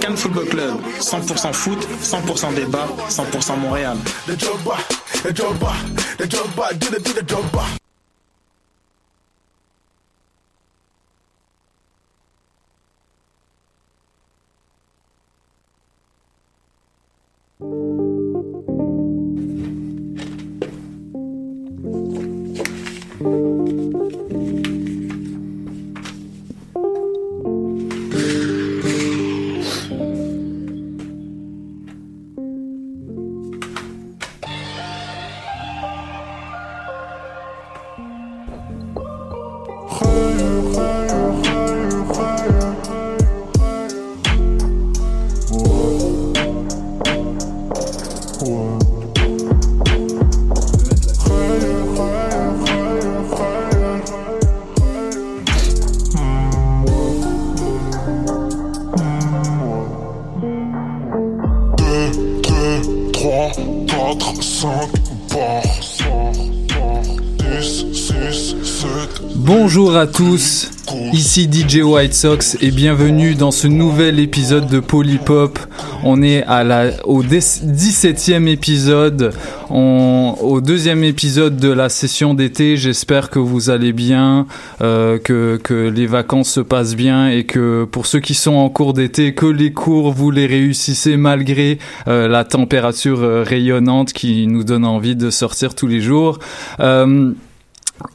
Cannes Football Club, 100% foot, 100% débat, 100% Montréal. Bonjour à tous, ici DJ White Sox et bienvenue dans ce nouvel épisode de Polypop. On est au 17e épisode, au deuxième épisode de la session d'été. J'espère que vous allez bien, euh, que, les vacances se passent bien et que pour ceux qui sont en cours d'été, que les cours vous les réussissez malgré euh, la température euh, rayonnante qui nous donne envie de sortir tous les jours.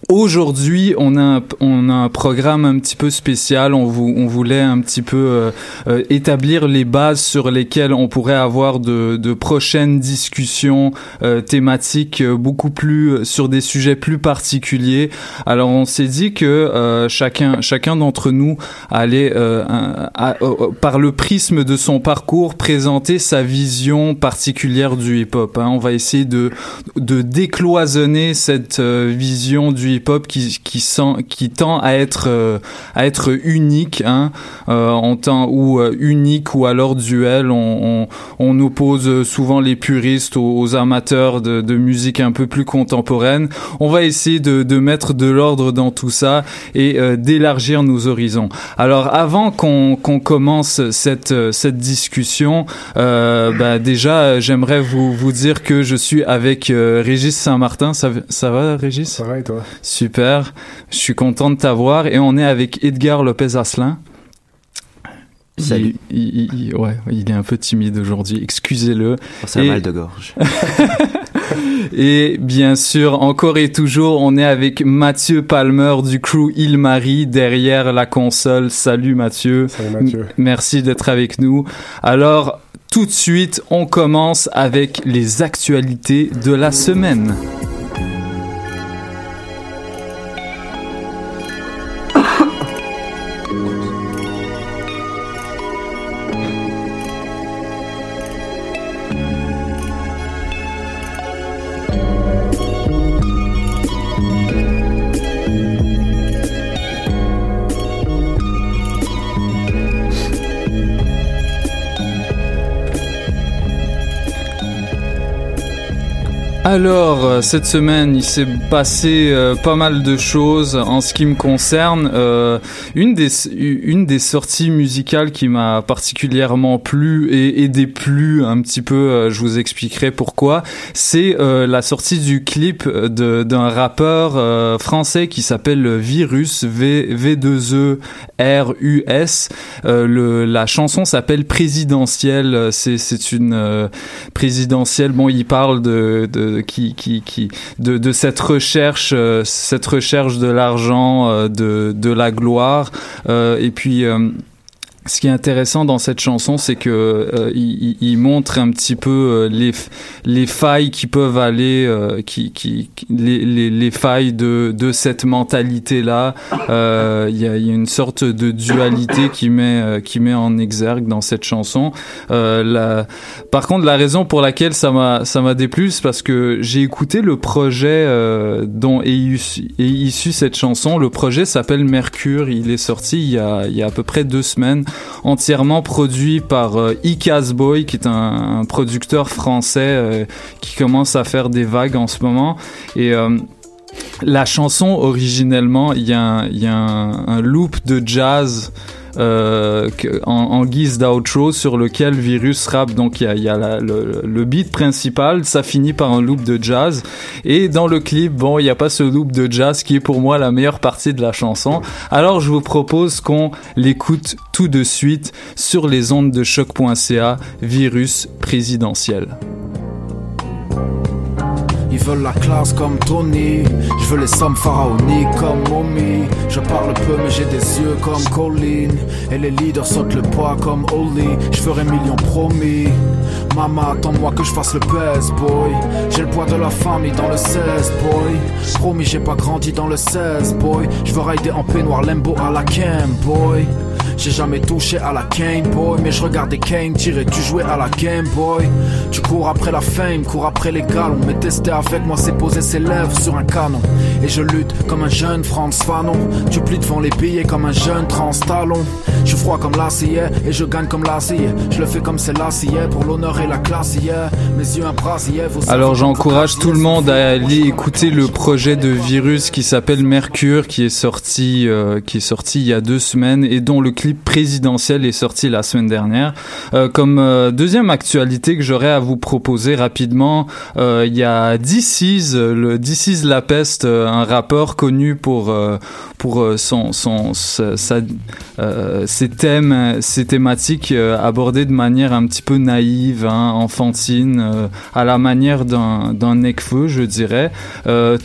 Aujourd'hui, on a un, on a un programme un petit peu spécial. On, voulait un petit peu euh, euh, établir les bases sur lesquelles on pourrait avoir de, prochaines discussions euh, thématiques beaucoup plus sur des sujets plus particuliers. Alors, on s'est dit que chacun chacun d'entre nous allait, par le prisme de son parcours, présenter sa vision particulière du hip-hop. Hein. On va essayer de de décloisonner cette vision du hip-hop qui qui sent qui tend à être euh, à être unique hein euh, en temps ou euh, unique ou alors duel on, on, on oppose souvent les puristes aux, aux amateurs de, de, musique un peu plus contemporaine. On va essayer de, de mettre de l'ordre dans tout ça et euh, d'élargir nos horizons. Alors avant qu'on qu'on commence cette cette discussion bah, déjà j'aimerais vous vous dire que je suis avec Régis Saint-Martin. Ça, ça va Régis? Ça va et toi? Super, je suis content de t'avoir et on est avec Edgar Lopez Asselin. Salut. Il, il, il, ouais, il est un peu timide aujourd'hui, excusez-le. Oh, C'est un mal de gorge. et bien sûr, encore et toujours, on est avec Mathieu Palmer du crew Il Marie derrière la console. Salut Mathieu. Salut Mathieu. M merci d'être avec nous. Alors, tout de suite, on commence avec les actualités de la semaine. Alors, euh, cette semaine, il s'est passé euh, pas mal de choses en ce qui me concerne. Euh, une, des, une des sorties musicales qui m'a particulièrement plu et, et déplu un petit peu, je vous expliquerai pourquoi, c'est la sortie du clip d'un rappeur français qui s'appelle Virus, v, V2E-R-U-S. le, la chanson s'appelle Présidentielle. C'est une présidentielle. Bon, il parle de qui, qui, qui de, de cette recherche, euh, cette recherche de l'argent, euh, de, de la gloire, euh, et puis ce qui est intéressant dans cette chanson, c'est que euh, il, il, montre un petit peu euh, les les failles qui peuvent aller, euh, qui, qui les, les, les, failles de de cette mentalité là. Euh, il y, a, y, a, une sorte de dualité qui met qui met en exergue dans cette chanson. La... Par contre, la raison pour laquelle ça m'a ça m'a déplu, c'est parce que j'ai écouté le projet dont est issu, est issu cette chanson. Le projet s'appelle Mercure. Il est sorti il y a il y a à peu près deux semaines entièrement produit par euh, Boy, qui est un, producteur français euh, qui commence à faire des vagues en ce moment. Et euh, la chanson, originellement, il y a, un, loop de jazz euh, en, guise d'outro sur lequel Virus rap. Donc il y a, le, le, beat principal, ça finit par un loop de jazz. Et dans le clip, bon, il n'y a pas ce loop de jazz qui est pour moi la meilleure partie de la chanson. Alors je vous propose qu'on l'écoute tout de suite sur les ondes de choc.ca, Virus présidentiel. Veulent la classe comme Tony. Je veux les sommes pharaoniques comme Mommy. Je parle peu, mais j'ai des yeux comme Colleen. Et les leaders sautent le poids comme Oli. Je ferai millions promis. Maman, attends-moi que je fasse le best, boy. J'ai le poids de la famille dans le 16, boy. Promis, j'ai pas grandi dans le 16, boy. Je veux rider en peignoir Lembo à la cam, boy. J'ai jamais touché à la Game Boy, mais je regardais Kane tirer, tu jouais à la Game Boy. Tu cours après la fame, cours après les galons, mais tester avec moi c'est poser ses lèvres sur un canon. Et je lutte comme un jeune Franz Fanon. Tu plies devant les billets comme un jeune trans talon. Je suis froid comme l'acier et je gagne comme l'acier. Je le fais comme c'est l'acier pour l'honneur et la classe hier. Mes yeux un. Alors j'encourage tout le monde à aller écouter le projet de virus qui s'appelle Mercure, qui est sorti, euh, qui est sorti il y a deux semaines et dont le clip présidentiel est sorti la semaine dernière. Euh, comme euh, deuxième actualité que j'aurais à vous proposer rapidement, euh, il y a DC's, le DC's La Peste, un rappeur connu pour pour son son sa, ses thèmes, ses thématiques abordées de manière un petit peu naïve, hein, enfantine, à la manière d'un Necfeu, je dirais.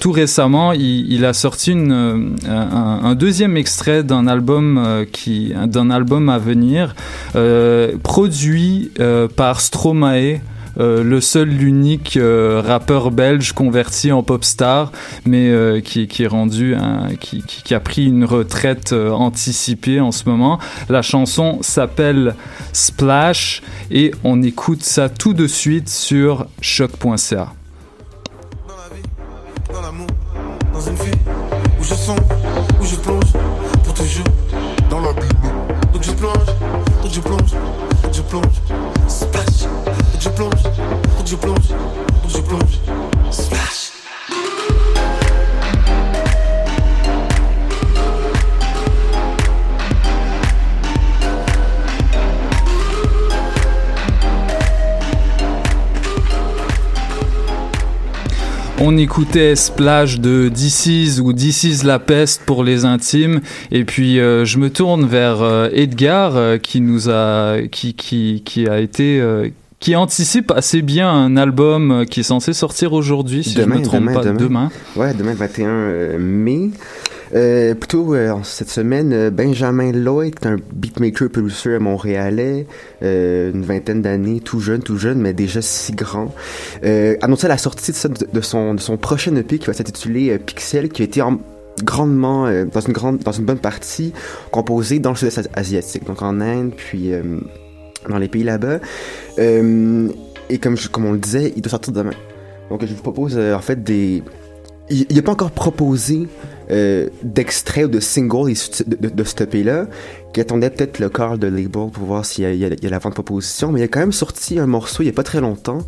tout récemment, il, a sorti un deuxième extrait d'un album qui d'un album à venir, euh, produit euh, par Stromae. Euh, le seul, l'unique rappeur belge converti en pop star, mais qui, qui, a pris une retraite anticipée en ce moment. La chanson s'appelle Splash et on écoute ça tout de suite sur choc.ca. donc On écoutait Splash de DC's ou DC's La Peste pour les intimes. Et puis euh, je me tourne vers euh, Edgar euh, qui nous a, qui, qui, qui a été, qui anticipe assez bien un album qui est censé sortir aujourd'hui, si demain, je me trompe demain, pas. Demain. demain. Ouais, demain 21 mai. Euh, plutôt euh, cette semaine, euh, Benjamin Lloyd, un beatmaker producer montréalais, euh, une vingtaine d'années, tout jeune, tout jeune, mais déjà si grand, euh, annonçait la sortie de, de, son, de son prochain EP qui va s'intituler Pixel, qui a été en, grandement, dans une grande, dans une bonne partie, composé dans le sud-est asiatique, donc en Inde, puis dans les pays là-bas. et comme, comme on le disait, il doit sortir demain. Donc je vous propose en fait des... Il n'a pas encore proposé euh, d'extraits ou de singles de, de, de ce EP-là, qui attendait peut-être le corps de label pour voir s'il y, y a la vente proposition, mais il a quand même sorti un morceau il y a pas très longtemps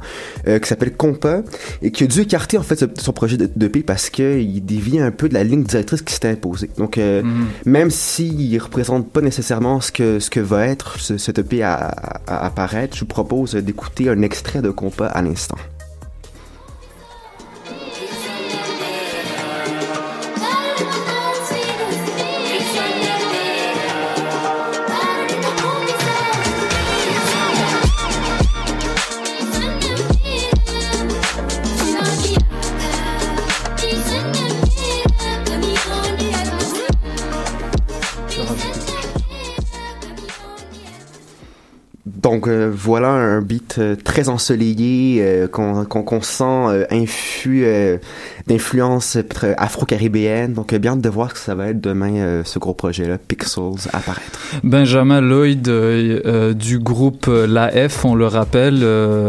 euh, qui s'appelle Compa et qui a dû écarter en fait son projet d'EP parce qu'il dévie un peu de la ligne directrice qui s'était imposée. Donc euh, mm -hmm. même s'il représente pas nécessairement ce que ce que va être ce, cet EP à, à, à apparaître, je vous propose d'écouter un extrait de Compa à l'instant. Donc euh, voilà un beat euh, très ensoleillé euh, qu'on qu qu sent infus d'influence afro-caribéenne. Donc bien de voir que ça va être demain ce gros projet-là, Pixels, apparaître. Benjamin Lloyd du groupe La F, on le rappelle,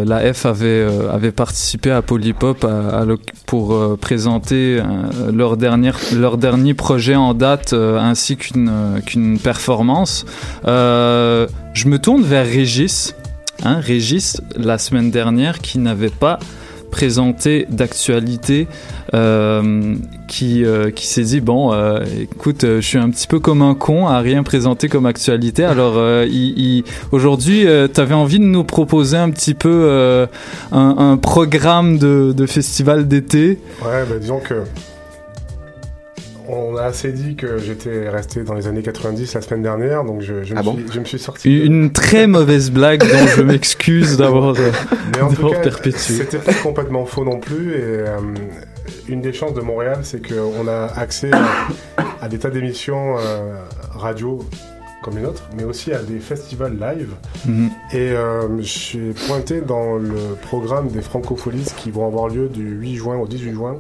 La F avait, avait participé à Polypop à pour présenter leur, dernière, leur dernier projet en date ainsi qu'une qu'une performance. je me tourne vers Régis, hein, Régis, la semaine dernière, qui n'avait pas présenté d'actualité, euh, qui, euh, qui s'est dit bon, euh, écoute, je suis un petit peu comme un con à rien présenter comme actualité. Alors, aujourd'hui, tu avais envie de nous proposer un petit peu un, un, programme de, de festival d'été? Ouais, bah, disons que on a assez dit que j'étais resté dans les années 90 la semaine dernière, donc je, je, ah me, bon suis, je me, suis, sorti. Une très mauvaise blague dont je m'excuse d'avoir perpétué. C'était pas complètement faux non plus, et euh, une des chances de Montréal, c'est qu'on a accès à, à des tas d'émissions euh, radio comme les nôtres, mais aussi à des festivals live. Mm -hmm. Et euh, j'ai pointé dans le programme des Francopholies qui vont avoir lieu du 8 juin au 18 juin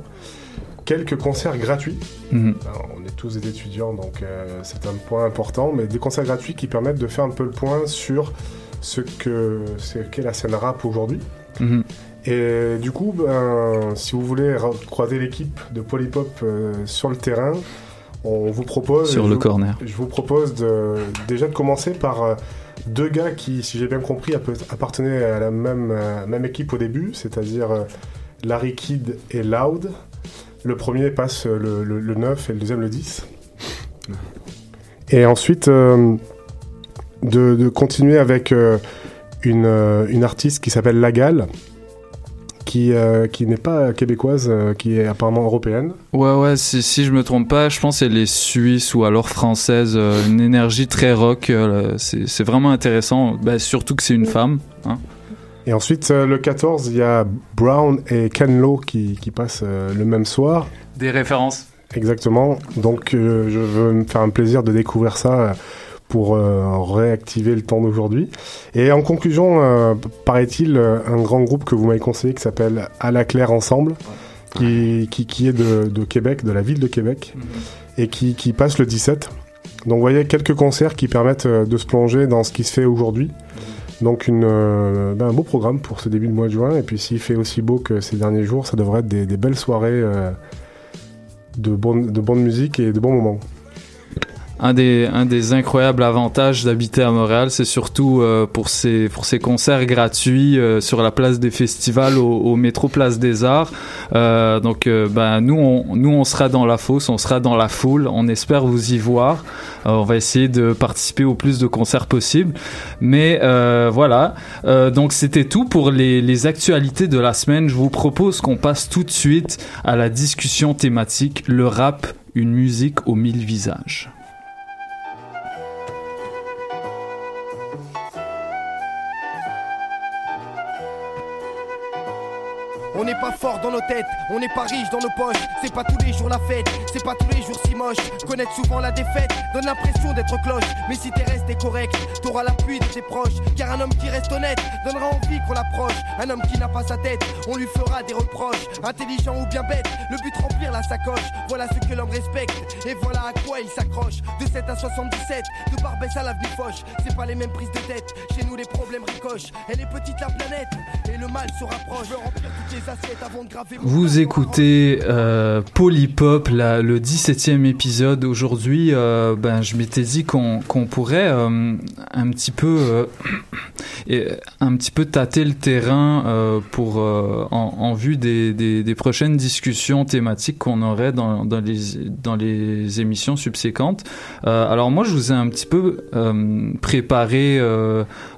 quelques concerts gratuits. Mmh. Alors, on est tous des étudiants, donc euh, c'est un point important, mais des concerts gratuits qui permettent de faire un peu le point sur ce que ce qu'est la scène rap aujourd'hui. Mmh. Et du coup, ben, si vous voulez croiser l'équipe de Polypop euh, sur le terrain, on vous propose sur le corner. Je vous propose de, déjà de commencer par euh, deux gars qui, si j'ai bien compris, appartenaient à la même, euh, même équipe au début, c'est-à-dire Larry Kidd et Loud. Le premier passe le, le, le, 9 et le deuxième le 10. Et ensuite, euh, de, de, continuer avec euh, une, une, artiste qui s'appelle Lagal, qui, euh, qui n'est pas québécoise, euh, qui est apparemment européenne. Ouais, ouais, si, si je me trompe pas, je pense qu'elle est suisse ou alors française. Euh, une énergie très rock. c'est vraiment intéressant, bah, surtout que c'est une femme. Hein. Et ensuite, euh, le 14, il y a Brown et Ken Lo qui, qui passent euh, le même soir. Des références. Exactement. Donc, euh, je veux me faire un plaisir de découvrir ça pour réactiver le temps d'aujourd'hui. Et en conclusion, paraît-il, un grand groupe que vous m'avez conseillé qui s'appelle À la Claire Ensemble, qui, qui, qui est de, de, Québec, de la ville de Québec, -hmm. et qui, qui passe le 17. Donc, vous voyez, quelques concerts qui permettent de se plonger dans ce qui se fait aujourd'hui. Donc euh, ben un beau programme pour ce début de mois de juin. Et puis s'il fait aussi beau que ces derniers jours, ça devrait être des, belles soirées euh, de, de bonne musique et de bons moments. Un des, un des incroyables avantages d'habiter à Montréal, c'est surtout euh, pour, ces, concerts gratuits euh, sur la place des festivals au, au métro Place des Arts. Euh, donc, ben, nous, on, nous, on sera dans la fosse, on sera dans la foule. On espère vous y voir. on va essayer de participer au plus de concerts possible. Mais voilà. donc, c'était tout pour les, les actualités de la semaine. Je vous propose qu'on passe tout de suite à la discussion thématique le rap, une musique aux mille visages. On n'est pas fort dans nos têtes, on n'est pas riche dans nos poches. C'est pas tous les jours la fête, c'est pas tous les jours si moche. Connaître souvent la défaite, donne l'impression d'être cloche. Mais si t'es resté correct, t'auras l'appui de tes proches. Car un homme qui reste honnête donnera envie qu'on l'approche. Un homme qui n'a pas sa tête, on lui fera des reproches. Intelligent ou bien bête, le but remplir la sacoche. Voilà ce que l'homme respecte et voilà à quoi il s'accroche. De 7 à 77, de Barbès à l'avenue Foch. C'est pas les mêmes prises de tête, chez nous les problèmes ricochent. Elle est petite la planète et le mal se rapproche. Je veux remplir toutes les assiettes avant de graver. Vous écoutez euh, Polypop, la- le 17e épisode. Aujourd'hui, euh, ben, je m'étais dit qu'on qu'on pourrait euh, un petit peu euh, un petit peu tâter le terrain euh, pour en, vue des, des, prochaines discussions thématiques qu'on aurait dans, dans, les, dans les émissions subséquentes. Alors moi, je vous ai un petit peu préparé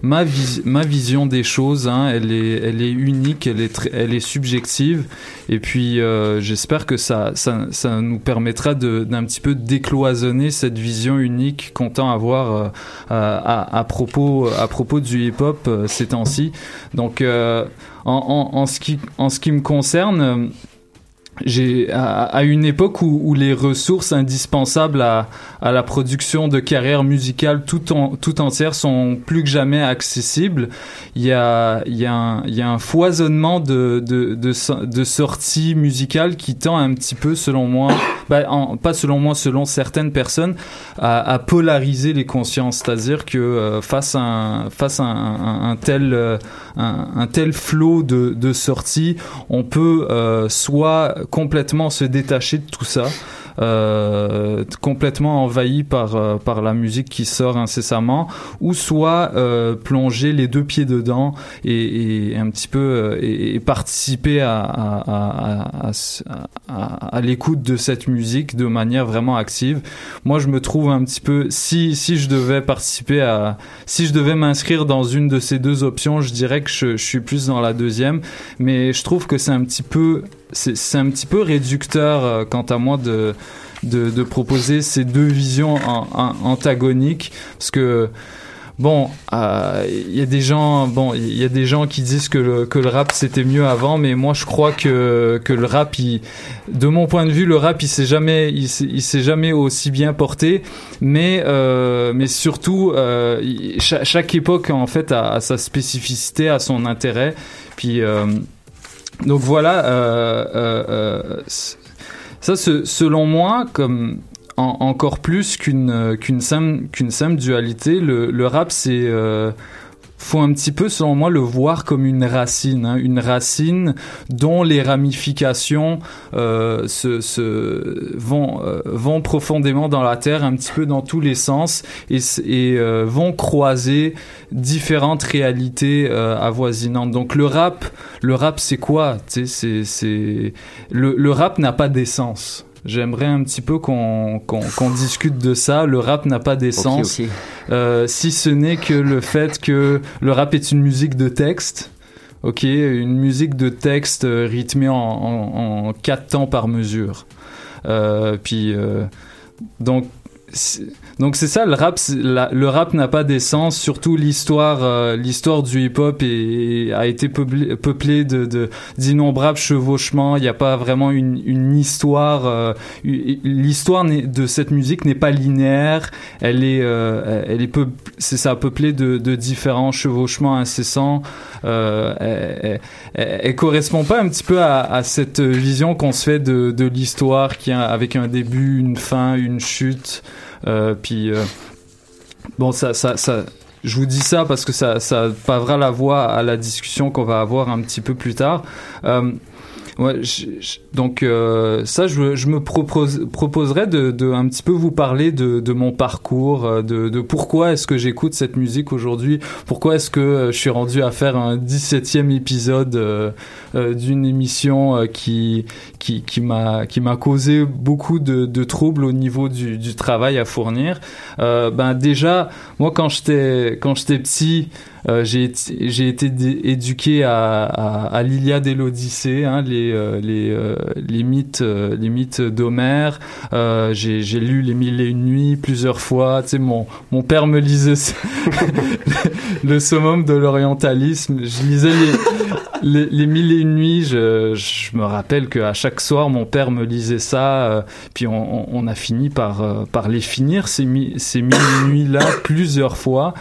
ma, vis- ma vision des choses. Hein. Elle, est, elle est unique, elle est, elle est subjective. Et puis, j'espère que ça, ça, ça nous permettra d'un petit peu décloisonner cette vision unique qu'on tend à avoir euh, à, propos, à propos du hip-hop euh, ces temps-ci. Donc, euh, en, ce qui, en ce qui me concerne, j'ai à, à une époque où, où les ressources indispensables à, à la production de carrière musicale tout, en, tout entière sont plus que jamais accessibles. Il y a, il y a, un, il y a un foisonnement de, de, de, de sorties musicales qui tend un petit peu, selon moi, bah, en- pas selon moi, selon certaines personnes, à, à polariser les consciences. C'est-à-dire que euh, face à un, face à un- un tel, euh, un, un tel flot de, de sorties, on peut euh, soit complètement se détacher de tout ça, euh, complètement envahi par euh, par la musique qui sort incessamment, ou soit euh, plonger les deux pieds dedans et, un petit peu participer à l'écoute de cette musique de manière vraiment active. Moi, je me trouve un petit peu si si je devais participer à si je devais m'inscrire dans une de ces deux options, je dirais que je suis plus dans la deuxième, mais je trouve que c'est un petit peu c'est un petit peu réducteur euh, quant à moi de de, proposer ces deux visions antagoniques. Parce que Bon, euh, il y a des gens, bon, y a des gens qui disent que le, que le rap c'était mieux avant, mais moi je crois que que le rap, il, de mon point de vue, le rap il s'est jamais, il s'est jamais aussi bien porté, mais euh, mais surtout euh, chaque, époque en fait a, a sa spécificité, a son intérêt, puis euh, donc voilà, euh, euh, euh, ça selon moi comme en- encore plus qu'une euh, qu'une simple qu'une simple dualité, le, le rap c'est faut un petit peu, selon moi, le voir comme une racine, hein, une racine dont les ramifications euh, se, se vont euh, vont profondément dans la terre, un petit peu dans tous les sens, et, et euh, vont croiser différentes réalités euh, avoisinantes. Donc le rap, le rap, c'est quoi? C'est le, le rap n'a pas d'essence. J'aimerais un petit peu qu'on qu'on discute de ça. Le rap n'a pas d'essence, euh, si ce n'est que le fait que le rap est une musique de texte. Ok, une musique de texte euh, rythmée en, en, en quatre temps par mesure. Euh, puis euh, donc donc c'est ça le rap le rap n'a pas d'essence surtout l'histoire euh, l'histoire du hip hop est- a été peuplée, peuplée de d'innombrables chevauchements. Il n'y a pas vraiment une, histoire euh, l'histoire de cette musique n'est pas linéaire. Elle est euh, elle est ça peuplé de, de différents chevauchements incessants. Elle, elle correspond pas un petit peu à, cette vision qu'on se fait de, de l'histoire qui a avec un début une fin une chute puis euh, bon ça ça je vous dis ça parce que ça ça pavera la voie à la discussion qu'on va avoir un petit peu plus tard. Euh, Donc euh, ça, je, me propose, proposerais de, un petit peu vous parler de, mon parcours, euh, de, pourquoi est-ce que j'écoute cette musique aujourd'hui, pourquoi est-ce que euh, je suis rendu à faire un 17e épisode d'une émission qui qui qui m'a causé beaucoup de, troubles au niveau du, travail à fournir. Ben déjà, moi quand j'étais petit, Euh, j'ai été éduqué à, à, l'Iliade et l'Odyssée, hein, les euh, les euh, les mythes euh, les mythes d'Homère. J'ai lu les Mille et une nuits plusieurs fois. Tu sais, mon mon père me lisait ce- le summum de l'orientalisme. Je lisais les, les, Mille et une nuits. Je, je me rappelle qu'à chaque soir, mon père me lisait ça. puis on, on- a fini par par les finir ces ces Mille et une nuits là plusieurs fois.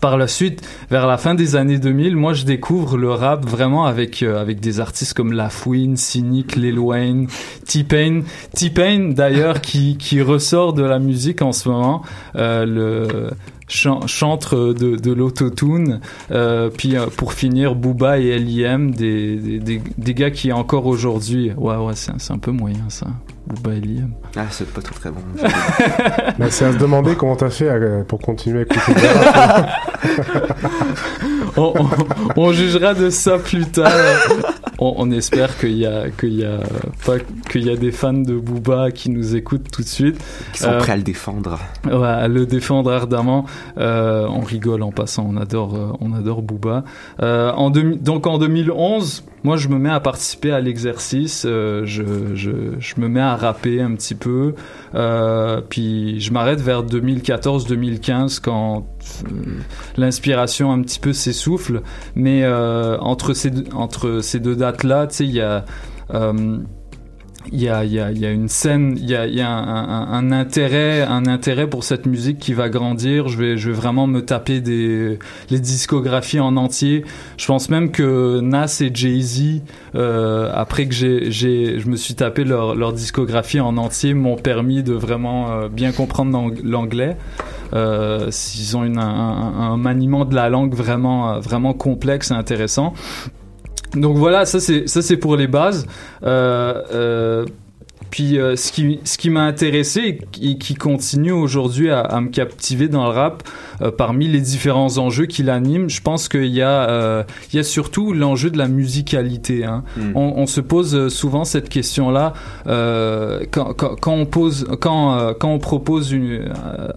Par la suite, vers la fin des années 2000, moi je découvre le rap vraiment avec euh, avec des artistes comme La Fouine, Cynic, Lil Wayne, T-Pain. T-Pain d'ailleurs qui qui ressort de la musique en ce moment, euh, chan- chantre de, de l'autotune. Euh, puis euh, pour finir, Booba et L.I.M, des, des, des, des gars qui encore aujourd'hui, ouais ouais c'est c'est un peu moyen ça. Booba et L.I.M. Ah, c'est pas tout très bon. Bah, c'est à se demander comment t'as fait euh, pour continuer à écouter on, on- on jugera de ça plus tard. On, on espère qu'il y a qu'il y a pas qu'il y a des fans de Booba qui nous écoutent tout de suite. Qui sont Euh, prêts à le défendre. Ouais, à le défendre ardemment. Euh, on rigole en passant, on adore, euh, on adore Booba. Euh, en donc en 2011, moi je me mets à participer à l'exercice, euh, je, je, je me mets à rapper un petit peu, euh, puis je m'arrête vers 2014-2015 quand l'inspiration un petit peu s'essouffle. Mais euh, entre ces deux, entre ces deux dates là, tu sais, il y a euh, il y a, y, a, y a une scène, il y a, y a un, intérêt, un intérêt pour cette musique qui va grandir. Je vais, je vais vraiment me taper des les discographies en entier. Je pense même que Nas et Jay Z, euh, après que j'ai, j'ai, je me suis tapé leur, leur discographie en entier, m'ont permis de vraiment euh, bien comprendre l'ang- l'anglais. Euh, s'ils ont une, un, un- maniement de la langue vraiment, vraiment complexe et intéressant. Donc voilà, ça c'est pour les bases. Euh, euh, puis euh, ce qui ce qui m'a intéressé et qui, continue aujourd'hui à, à me captiver dans le rap, euh, parmi les différents enjeux qui l'animent, je pense qu'il y a euh, il y a surtout l'enjeu de la musicalité. Hein. Mm. On, on se pose euh, souvent cette question-là euh, quand, quand, quand on pose quand euh, quand on propose une,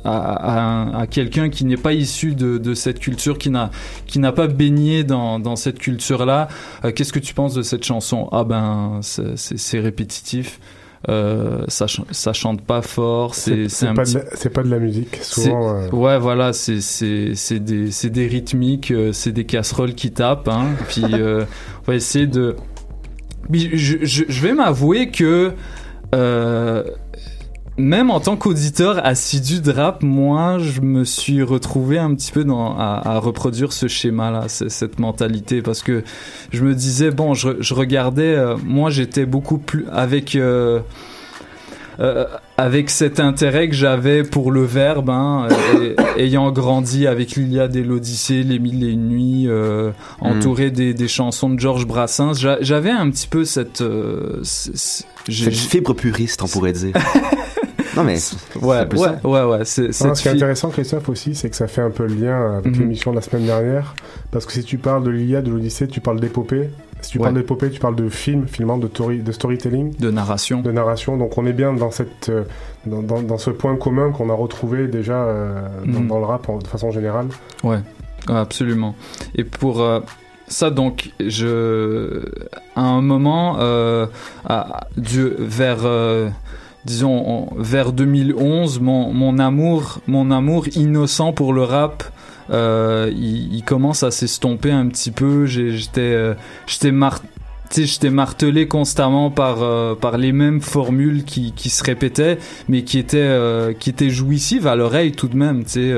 à, à, à quelqu'un qui n'est pas issu de, de cette culture, qui n'a qui n'a pas baigné dans, dans cette culture-là, qu'est-ce que tu penses de cette chanson? Ah ben c'est répétitif. Euh, ça, ch- ça chante pas fort, c'est pas, petit de la- pas de la musique, souvent. euh, Ouais, voilà, c'est des c'est des rythmiques, euh, c'est des casseroles qui tapent, hein. Puis euh, on va essayer de. Je, je, je vais m'avouer que euh, même en tant qu'auditeur assidu de rap, moi, je me suis retrouvé un petit peu dans, à, à reproduire ce schéma-là, cette mentalité, parce que je me disais bon, je, je regardais, euh, moi, j'étais beaucoup plus avec. euh, euh, avec cet intérêt que j'avais pour le verbe, hein, et- ayant grandi avec l'Iliade et l'Odyssée, les Mille et une nuits, euh, entouré des, des chansons de Georges Brassens, j'a- j'avais un petit peu cette... euh, Cette fibre puriste, on pourrait dire. non, mais. Ouais, ouais, ouais, ouais, c'est Non, cette ce qui est intéressant, Christophe, aussi, c'est que ça fait un peu le lien avec Mhm. l'émission de la semaine dernière. Parce que si tu parles de l'Iliade, de l'Odyssée, tu parles d'épopée. Si tu Ouais. parles d'épopée, tu parles de film, finalement, de, tori- de storytelling, de narration. de narration. Donc on est bien dans, cette, euh, dans, dans- dans ce point commun qu'on a retrouvé déjà euh, dans, Mhm. dans le rap en- de façon générale. Ouais, ouais, absolument. Et pour euh, ça, donc, je, à un moment, euh, à- du- vers, euh, disons, on- vers 2011, mon, amour, mon amour innocent pour le rap. euh, il, commence à s'estomper un petit peu. J'étais, euh, j'étais mar- j'étais martelé constamment par euh, par les mêmes formules qui, qui se répétaient, mais qui étaient euh, qui étaient jouissives à l'oreille tout de même. Tu sais,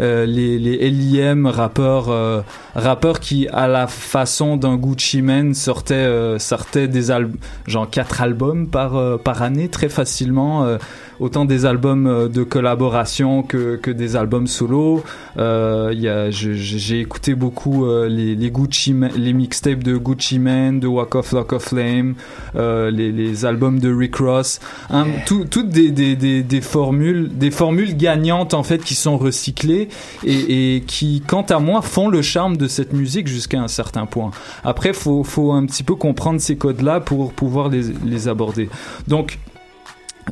euh, les les LIM rappeurs euh, rappeurs qui à la façon d'un Gucci Mane sortaient euh, sortaient des albums genre quatre albums par euh, par année très facilement. euh, autant des albums de collaboration que, que des albums solo. Euh, il y a, je- je- j'ai écouté beaucoup euh, les, les Gucci, les mixtapes de Gucci Mane, de Walk of Lock of Flame, euh, les, les albums de Rick Ross, Hein, tout- toutes des, des, des, des formules, des formules gagnantes en fait qui sont recyclées et, qui, quant à moi, font le charme de cette musique jusqu'à un certain point. Après, faut, faut un petit peu comprendre ces codes-là pour pouvoir les, aborder. Donc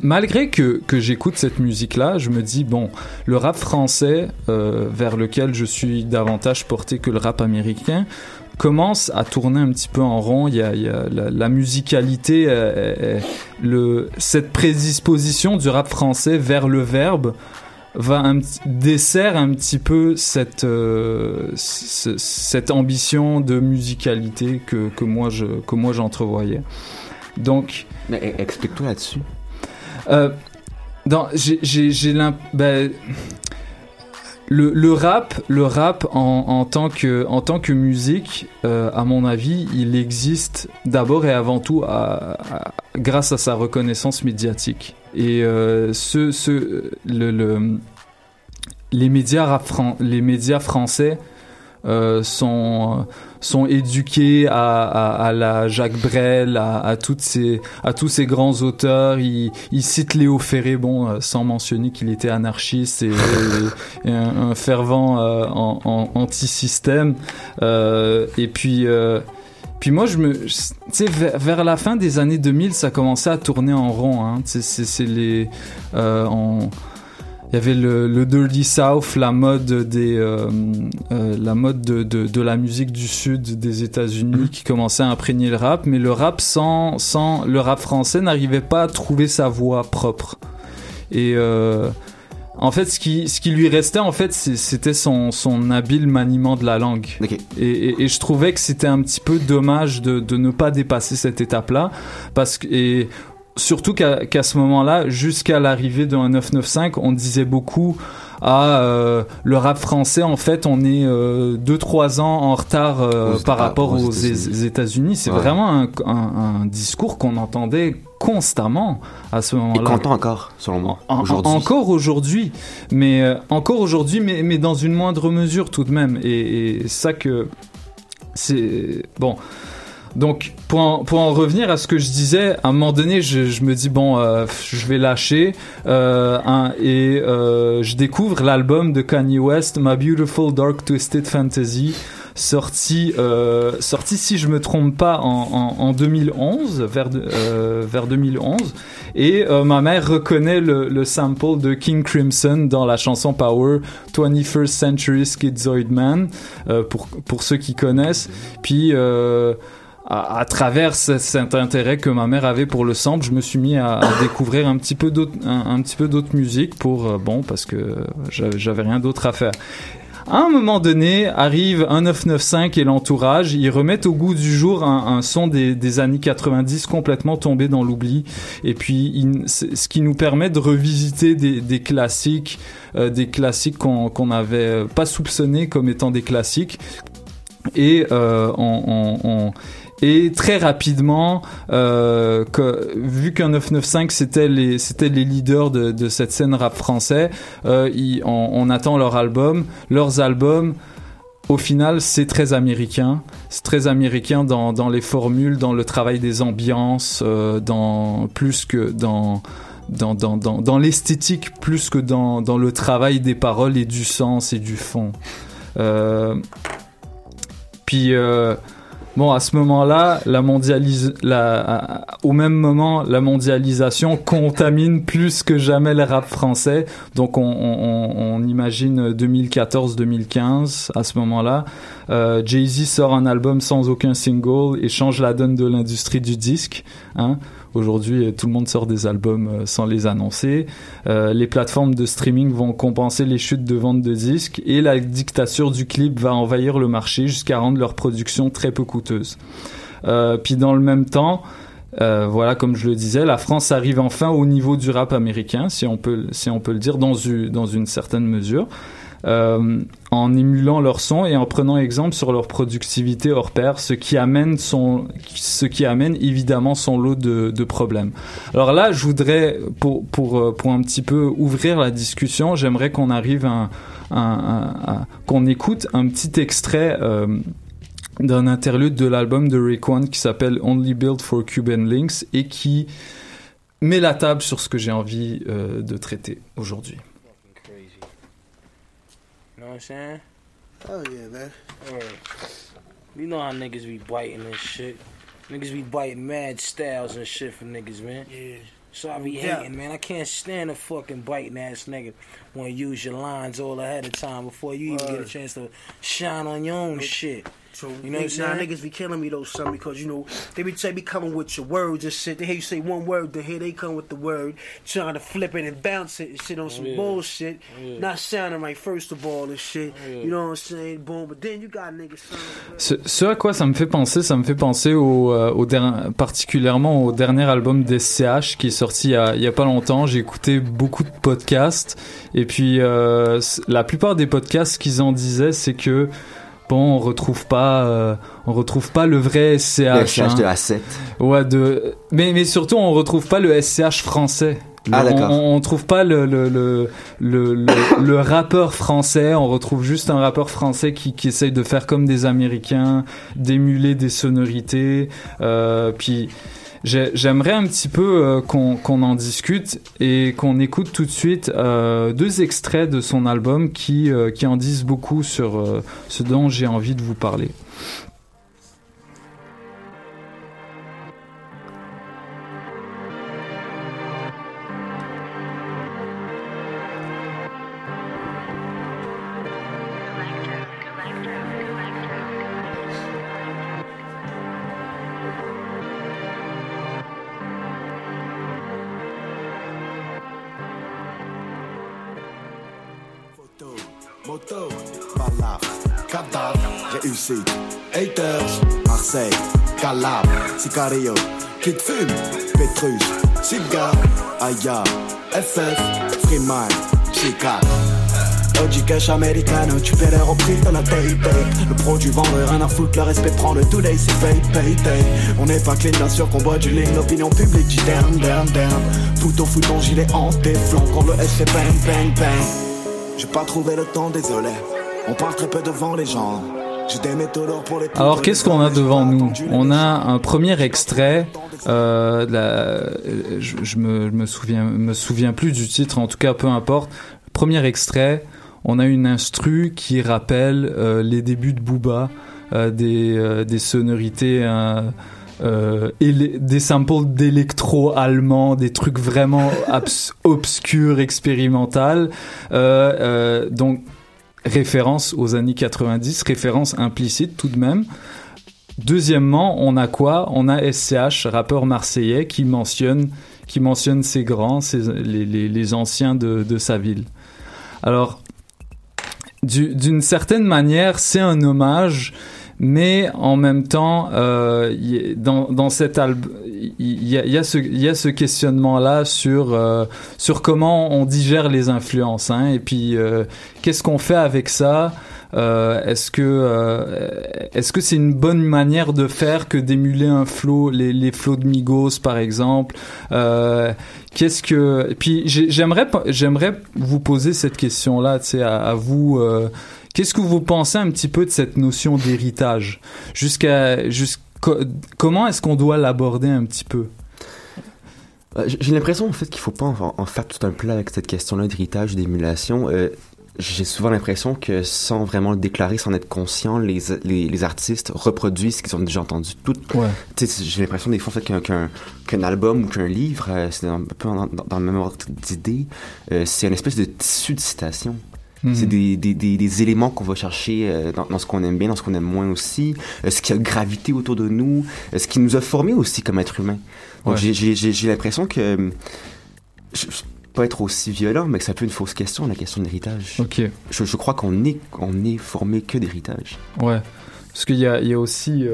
malgré que, j'écoute cette musique-là, je me dis, bon, le rap français, euh, vers lequel je suis davantage porté que le rap américain, commence à tourner un petit peu en rond. Il y a, la, musicalité, euh, euh, cette prédisposition du rap français vers le verbe va un, dessert un petit peu cette, euh, cette ambition de musicalité que, que moi je que moi j'entrevoyais. Donc, Mais explique-toi là-dessus. euh, j'ai j'ai ben, le, le rap, le rap en, en tant que en tant que musique, euh, à mon avis, il existe d'abord et avant tout à- grâce à sa reconnaissance médiatique. Et euh, ce, ce, le, le- les médias rap les médias français euh, sont sont éduqués à, à, la Jacques Brel, à, toutes ces à tous ces grands auteurs. Ils, citent Léo Ferré, bon, euh, sans mentionner qu'il était anarchiste et, un, fervent euh, anti-système. Euh, et puis puis moi, je me, vers, la fin des années 2000, ça commençait à tourner en rond. Hein. C'est les, il y avait le, le Dirty South, la mode des, euh, euh, la mode de, de, de la musique du sud des États-Unis qui commençait à imprégner le rap, mais le rap sans, sans le rap français n'arrivait pas à trouver sa voix propre. Et euh, en fait, ce qui, ce qui lui restait, en fait, c'était son, son habile maniement de la langue. Et, et- et je trouvais que c'était un petit peu dommage de, de ne pas dépasser cette étape-là, parce que et surtout qu'à ce moment-là, jusqu'à l'arrivée d'un 995, on disait beaucoup à euh, le rap français. En fait, on est 2-3 ans en retard euh, par États- rapport aux aux États-Unis. C'est Ouais. vraiment un, un- un discours qu'on entendait constamment à ce moment-là. Et qu'entend encore, selon moi, aujourd'hui. encore aujourd'hui, mais euh, encore aujourd'hui, mais, mais dans une moindre mesure tout de même. Et, et ça que c'est bon. Donc pour en, pour en revenir à ce que je disais, à un moment donné, je, me dis bon, euh, je vais lâcher euh, et euh, je découvre l'album de Kanye West, My Beautiful Dark Twisted Fantasy. Sorti, sorti si je me trompe pas en, en, en 2011, vers, vers 2011, et ma mère reconnaît le, le sample de King Crimson dans la chanson Power 21st Century Schizoid Man, pour, pour ceux qui connaissent. Puis, à, à travers ce- cet intérêt que ma mère avait pour le sample, je me suis mis à, à découvrir un petit peu d'autres, un, petit peu d'autres musiques pour, euh, bon, parce que j'avais rien d'autre à faire. À un moment donné, arrive un 995 et l'entourage, ils remettent au goût du jour un, un son des, des années 90 complètement tombé dans l'oubli. Et puis, ce qui nous permet de revisiter des, des classiques, euh, des classiques qu'on qu'on n'avait pas soupçonnés comme étant des classiques. Et euh, on, on- on- et très rapidement, euh, vu qu'un 995 c'était les c'était les leaders de, cette scène rap français, euh, on, attend leur album, leurs albums. Au final, c'est très américain. C'est très américain dans, dans les formules, dans le travail des ambiances, euh, dans plus que dans dans, dans, dans, dans l'esthétique, plus que dans, dans le travail des paroles et du sens et du fond. Puis bon, à ce moment-là, la mondialis la, au même moment, la mondialisation contamine plus que jamais le rap français. Donc on, on, on- on imagine 2014-2015 à ce moment-là. Euh, Jay-Z sort un album sans aucun single et change la donne de l'industrie du disque. Hein. Aujourd'hui, euh, tout le monde sort des albums euh, sans les annoncer. Euh, les plateformes de streaming vont compenser les chutes de vente de disques et la dictature du clip va envahir le marché jusqu'à rendre leur production très peu coûteuse. Puis dans le même temps, voilà, comme je le disais, la France arrive enfin au niveau du rap américain, si on peut, si on peut le dire, dans dans une certaine mesure, euh, en émulant leur son et en prenant exemple sur leur productivité hors pair, ce qui amène évidemment son lot de, problèmes. Alors là, je voudrais, euh, pour un petit peu ouvrir la discussion, j'aimerais qu'on arrive à, qu'on écoute un petit extrait. euh, d'un interlude de l'album de Rick One qui s'appelle Only Built for Cuban Links et qui met la table sur ce que j'ai envie de traiter aujourd'hui. You know what I'm saying? Oh yeah, man. Word. You know how niggas be biting and shit. Niggas be biting mad styles and shit for niggas, man. Yeah. So I be Yeah. hating, man. I can't stand a fucking biting ass nigga want to use your lines all ahead of time before you even get a chance to shine on your own shit. So You know what I'm nah, saying? niggas be killing me though, son, because you know they be they be coming with your words and shit. They hear you say one word, then here they come with the word, trying to flip it and bounce it and shit on some Yeah. bullshit, Yeah. not sounding right first of all and shit. Yeah. You know what I'm saying? Boom, but then you got niggas. Ce, ce à quoi ça me fait penser, ça me fait penser au, euh, au der- particulièrement au dernier album d'SCH qui est sorti il y a, il y a pas longtemps. J'ai écouté beaucoup de podcasts et puis euh, la plupart des podcasts ce qu'ils en disaient c'est que bon on retrouve pas euh, on retrouve pas le vrai SCH. Le SCH de hein. A7. Ouais de mais mais surtout on retrouve pas le SCH français. Ah, Le-. On, on trouve pas le le, le, le, rappeur français, on retrouve juste un rappeur français qui, qui essaye de faire comme des Américains, d'émuler des sonorités. Euh, puis j'aimerais un petit peu euh, qu'on en discute et qu'on écoute tout de suite euh, deux extraits de son album qui, euh, qui en disent beaucoup sur ce dont j'ai envie de vous parler. Calabre, Sicario, Kid Fume, Petrus, Cigare, Aya, FF, Freeman, Chica. OG Cash Americano, tu perds au prix de la day date Le produit vendeur, rien à foutre, le respect prend le today, c'est pay, pay, pay On n'est pas clean, bien sûr qu'on boit du lean, l'opinion publique dit damn, damn, damn Fouton, fouton, gilet en téflon, quand le S bang, bang, bang. J'ai pas trouvé le temps, désolé. On parle très peu devant les gens Alors qu'est-ce qu'on a devant nous On a un premier extrait. Euh, la- je, je me, je me souviens, me souviens plus du titre. En tout cas, peu importe. Premier extrait. On a une instru qui rappelle euh, les débuts de Booba, euh, des, des sonorités. euh, des samples d'électro allemand, des trucs vraiment obscurs, expérimentales. Euh, euh, donc référence aux années 90, référence implicite tout de même. Deuxièmement, on a quoi? On a SCH, rappeur marseillais, qui mentionne, qui mentionne ses grands, ses- les, les- anciens de, sa ville. Alors, du- d'une certaine manière, c'est un hommage, mais en même temps, euh, dans, dans cet album, il y, a- y a ce, y a ce questionnement-là sur, euh, sur comment on digère les influences, hein, et puis euh, qu'est-ce qu'on fait avec ça? Euh, est-ce que euh, est-ce que c'est une bonne manière de faire que d'émuler un flow, les, les flows de Migos par exemple? Euh, Qu'est-ce que puis j'ai- j'aimerais j'aimerais vous poser cette question là, tu sais, à, à vous. Qu'est-ce que vous pensez un petit peu de cette notion d'héritage? Jusqu'à jusqu'à- comment est-ce qu'on doit l'aborder un petit peu? Euh, J'ai l'impression en fait qu'il faut pas en, en faire tout un plat avec cette question-là d'héritage, d'émulation. Euh, J'ai souvent l'impression que sans vraiment le déclarer, sans être conscient, les, les, les artistes reproduisent ce qu'ils ont déjà entendu. Tout, Ouais. J'ai l'impression des fois en fait, qu'un qu'un album ou qu'un livre, euh, c'est un peu dans, dans- dans le même ordre d'idée, euh, c'est une espèce de tissu de citation. Mhm. C'est des, des, des, des éléments qu'on va chercher euh, dans, dans ce qu'on aime bien, dans ce qu'on aime moins aussi, euh, ce qui a gravité autour de nous, euh, ce qui nous a formés aussi comme être humain. Donc Ouais. j'ai- l'impression que, je, pas être aussi violent, mais que c'est un peu une fausse question, la question de l'héritage. Ok. Je, je crois qu'on est, on est formé que d'héritage. Ouais, parce qu'il y a, il y a aussi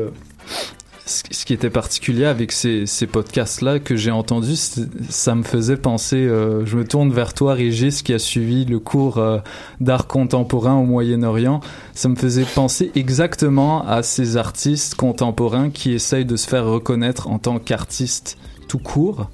ce qui était particulier avec ces, ces podcasts-là que j'ai entendus, ça me faisait penser. euh, je me tourne vers toi, Régis, qui a suivi le cours euh, d'art contemporain au Moyen-Orient. Ça me faisait penser exactement à ces artistes contemporains qui essayent de se faire reconnaître en tant qu'artistes tout court.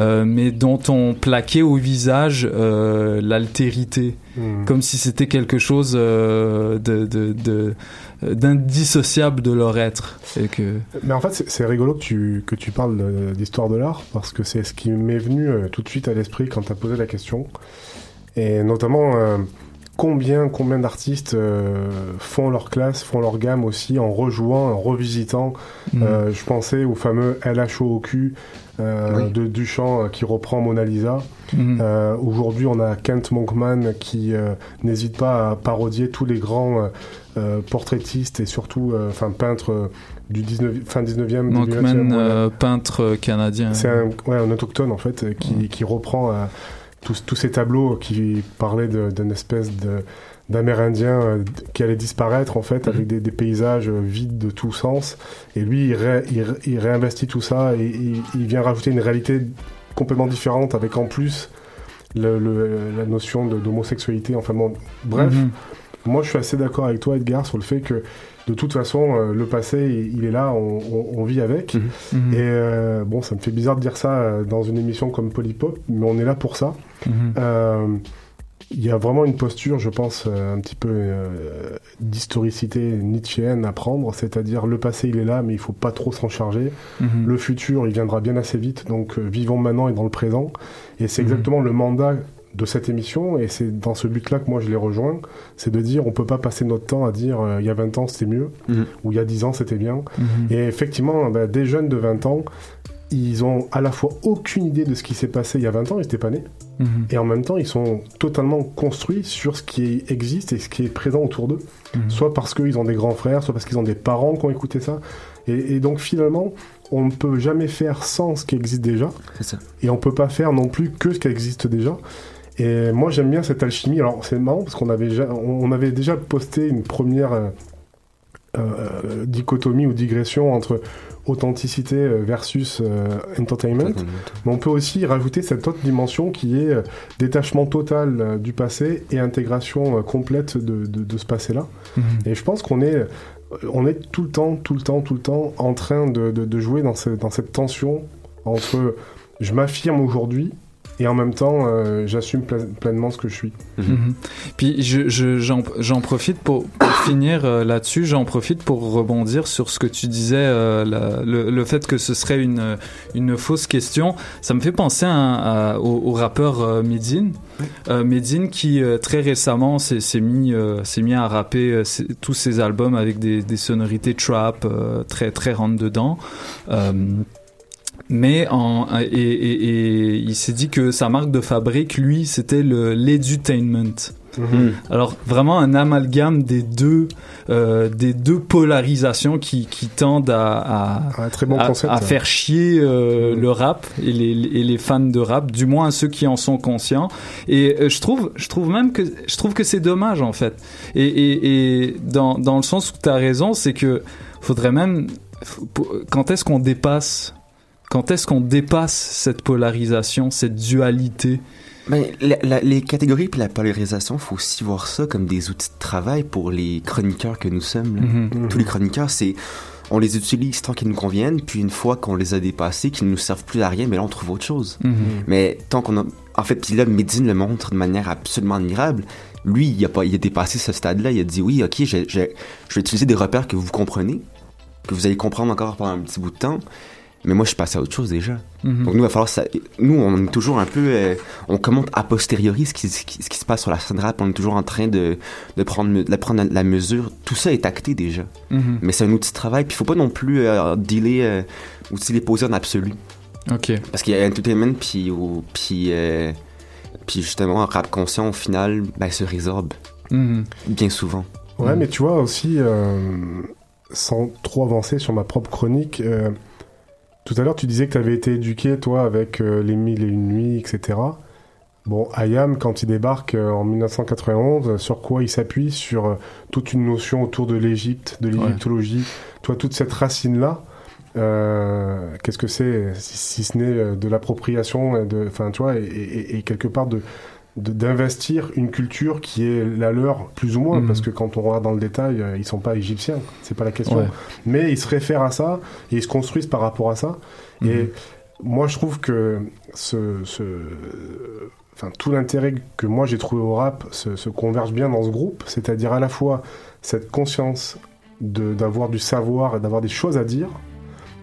euh, mais dont on plaquait au visage euh, l'altérité, Hmm. comme si c'était quelque chose euh, de, de, de- d'indissociable de leur être. Et que... Mais en fait, c'est- rigolo que tu, que tu parles de- d'histoire de l'art, parce que c'est ce qui m'est venu euh, tout de suite à l'esprit quand tu as posé la question. Et notamment, euh, combien, combien d'artistes euh, font leur classe, font leur gamme aussi en rejouant, en revisitant. Mhm. Euh, je pensais au fameux LHOOQ euh, Oui. de Duchamp euh, qui reprend Mona Lisa. Mhm. Euh, Aujourd'hui, on a Kent Monkman qui euh, n'hésite pas à parodier tous les grands euh, portraitistes et surtout euh, enfin peintres euh, du 19, fin 19e, début 20e. Monkman, voilà. peintre canadien. C'est un, ouais, un autochtone en fait qui, qui reprend tous, ces tableaux qui parlaient d'une espèce de d'Amérindiens qui allait disparaître en fait avec des, des paysages vides de tout sens et lui il, ré- il ré- il réinvestit tout ça et il, il vient rajouter une réalité complètement différente avec en plus le- le- la notion d'homosexualité enfin bon bref Mhm. Moi, je suis assez d'accord avec toi, Edgar, sur le fait que de toute façon, euh, le passé, il il est là, on, on- on vit avec. Mhm. Et euh, bon, ça me fait bizarre de dire ça euh, dans une émission comme Polypop, mais on est là pour ça. Mhm. Euh, Il y a vraiment une posture, je pense, un petit peu euh, d'historicité nietzschéenne à prendre, c'est-à-dire le passé, il est là, mais il faut pas trop s'en charger. Mhm. Le futur, il viendra bien assez vite, donc euh, vivons maintenant et dans le présent. Et c'est Mhm. exactement le mandat de cette émission, et c'est dans ce but-là que moi je les rejoins, c'est de dire on peut pas passer notre temps à dire euh, il y a 20 ans c'était mieux, Mhm. ou il y a 10 ans c'était bien. Mhm. Et effectivement, bah, des jeunes de 20 ans, ils ont à la fois aucune idée de ce qui s'est passé il y a 20 ans, ils n'étaient pas nés, Mhm. et en même temps ils sont totalement construits sur ce qui existe et ce qui est présent autour d'eux soit parce qu'ils ont des grands frères, soit parce qu'ils ont des parents qui ont écouté ça. Et, et donc finalement, on ne peut jamais faire sans ce qui existe déjà, ça. et on peut pas faire non plus que ce qui existe déjà. Et moi j'aime bien cette alchimie. Alors c'est marrant parce qu'on avait, ja- on avait déjà posté une première euh, euh, dichotomie ou digression entre authenticité euh, versus euh, entertainment. Mais on peut aussi rajouter cette autre dimension qui est euh, détachement total euh, du passé et intégration complète de, de- de ce passé-là. Mhm. Et je pense qu'on est, on est tout le temps, tout le temps, tout le temps en train de, de- de jouer dans, ce- dans cette tension entre je m'affirme aujourd'hui et en même temps euh, j'assume ple- pleinement ce que je suis. Mhm. Puis je- je- j'en profite pour, pour finir euh, là-dessus, j'en profite pour rebondir sur ce que tu disais, euh, la- le, le fait que ce serait une, une fausse question. Ça me fait penser à- à- au, au rappeur euh, Medine. Euh, Medine qui euh, très récemment s'est mis, euh, s'est mis à rapper euh, tous ses albums avec des, des sonorités trap euh, très, très rentre dedans. Mais en, et, et- et il s'est dit que sa marque de fabrique, lui, c'était le l'edutainment. Mhm. Alors vraiment un amalgame des deux, euh, des deux polarisations qui, qui tendent à, à, Un très bon à- concept. à ça. faire chier euh, le rap et les, et les fans de rap, du moins ceux qui en sont conscients. Et euh, je trouve, je trouve même que je trouve que c'est dommage en fait. Et, et, et dans, dans le sens où tu as raison, c'est que faudrait même quand est-ce qu'on dépasse quand est-ce qu'on dépasse cette polarisation, cette dualité? Ben, la- la- les catégories et la polarisation, faut aussi voir ça comme des outils de travail pour les chroniqueurs que nous sommes. là. Mhm. Tous les chroniqueurs, c'est on les utilise tant qu'ils nous conviennent, puis une fois qu'on les a dépassés, qu'ils ne nous servent plus à rien, mais là on trouve autre chose. Mhm. Mais tant qu'on a, en fait, puis là, Medine le montre de manière absolument admirable. Lui, il a pas, il a dépassé ce stade-là. Il a dit oui, ok, je, je, je vais utiliser des repères que vous comprenez, que vous allez comprendre encore pendant un petit bout de temps. Mais moi, je suis passé à autre chose déjà. Mhm. Donc nous, il va falloir ça. Nous, on est toujours un peu, euh, on commente a posteriori ce qui, ce qui, ce qui se passe sur la scène rap. On est toujours en train de, de prendre, de prendre la mesure. Tout ça est acté déjà. Mhm. Mais c'est un outil de travail. Puis il faut pas non plus euh, dealer euh, ou se les poser en absolu. Ok. Parce qu'il y a entertainment puis ou- puis euh, puis justement rap conscient au final, ben se résorbe Mhm. bien souvent. Ouais, mais tu vois aussi, euh, sans trop avancer sur ma propre chronique, euh, tout à l'heure tu disais que tu avais été éduqué, toi, avec euh, les mille et une nuits, etc. Bon, Ayam, quand il débarque euh, en 1991, euh, sur quoi il s'appuie Sur euh, toute une notion autour de l'Égypte, de l'égyptologie, toi, toute cette racine-là. euh, Qu'est-ce que c'est, si, si ce n'est de l'appropriation, enfin, tu vois, et, et- et quelque part de- d'investir une culture qui est la leur plus ou moins Mhm. parce que quand on regarde dans le détail euh, ils sont pas égyptiens c'est pas la question Ouais. mais ils se réfèrent à ça et ils se construisent par rapport à ça Mhm. et moi je trouve que ce, ce enfin tout l'intérêt que moi j'ai trouvé au rap se, se converge bien dans ce groupe c'est-à-dire à la fois cette conscience d'avoir du savoir et d'avoir des choses à dire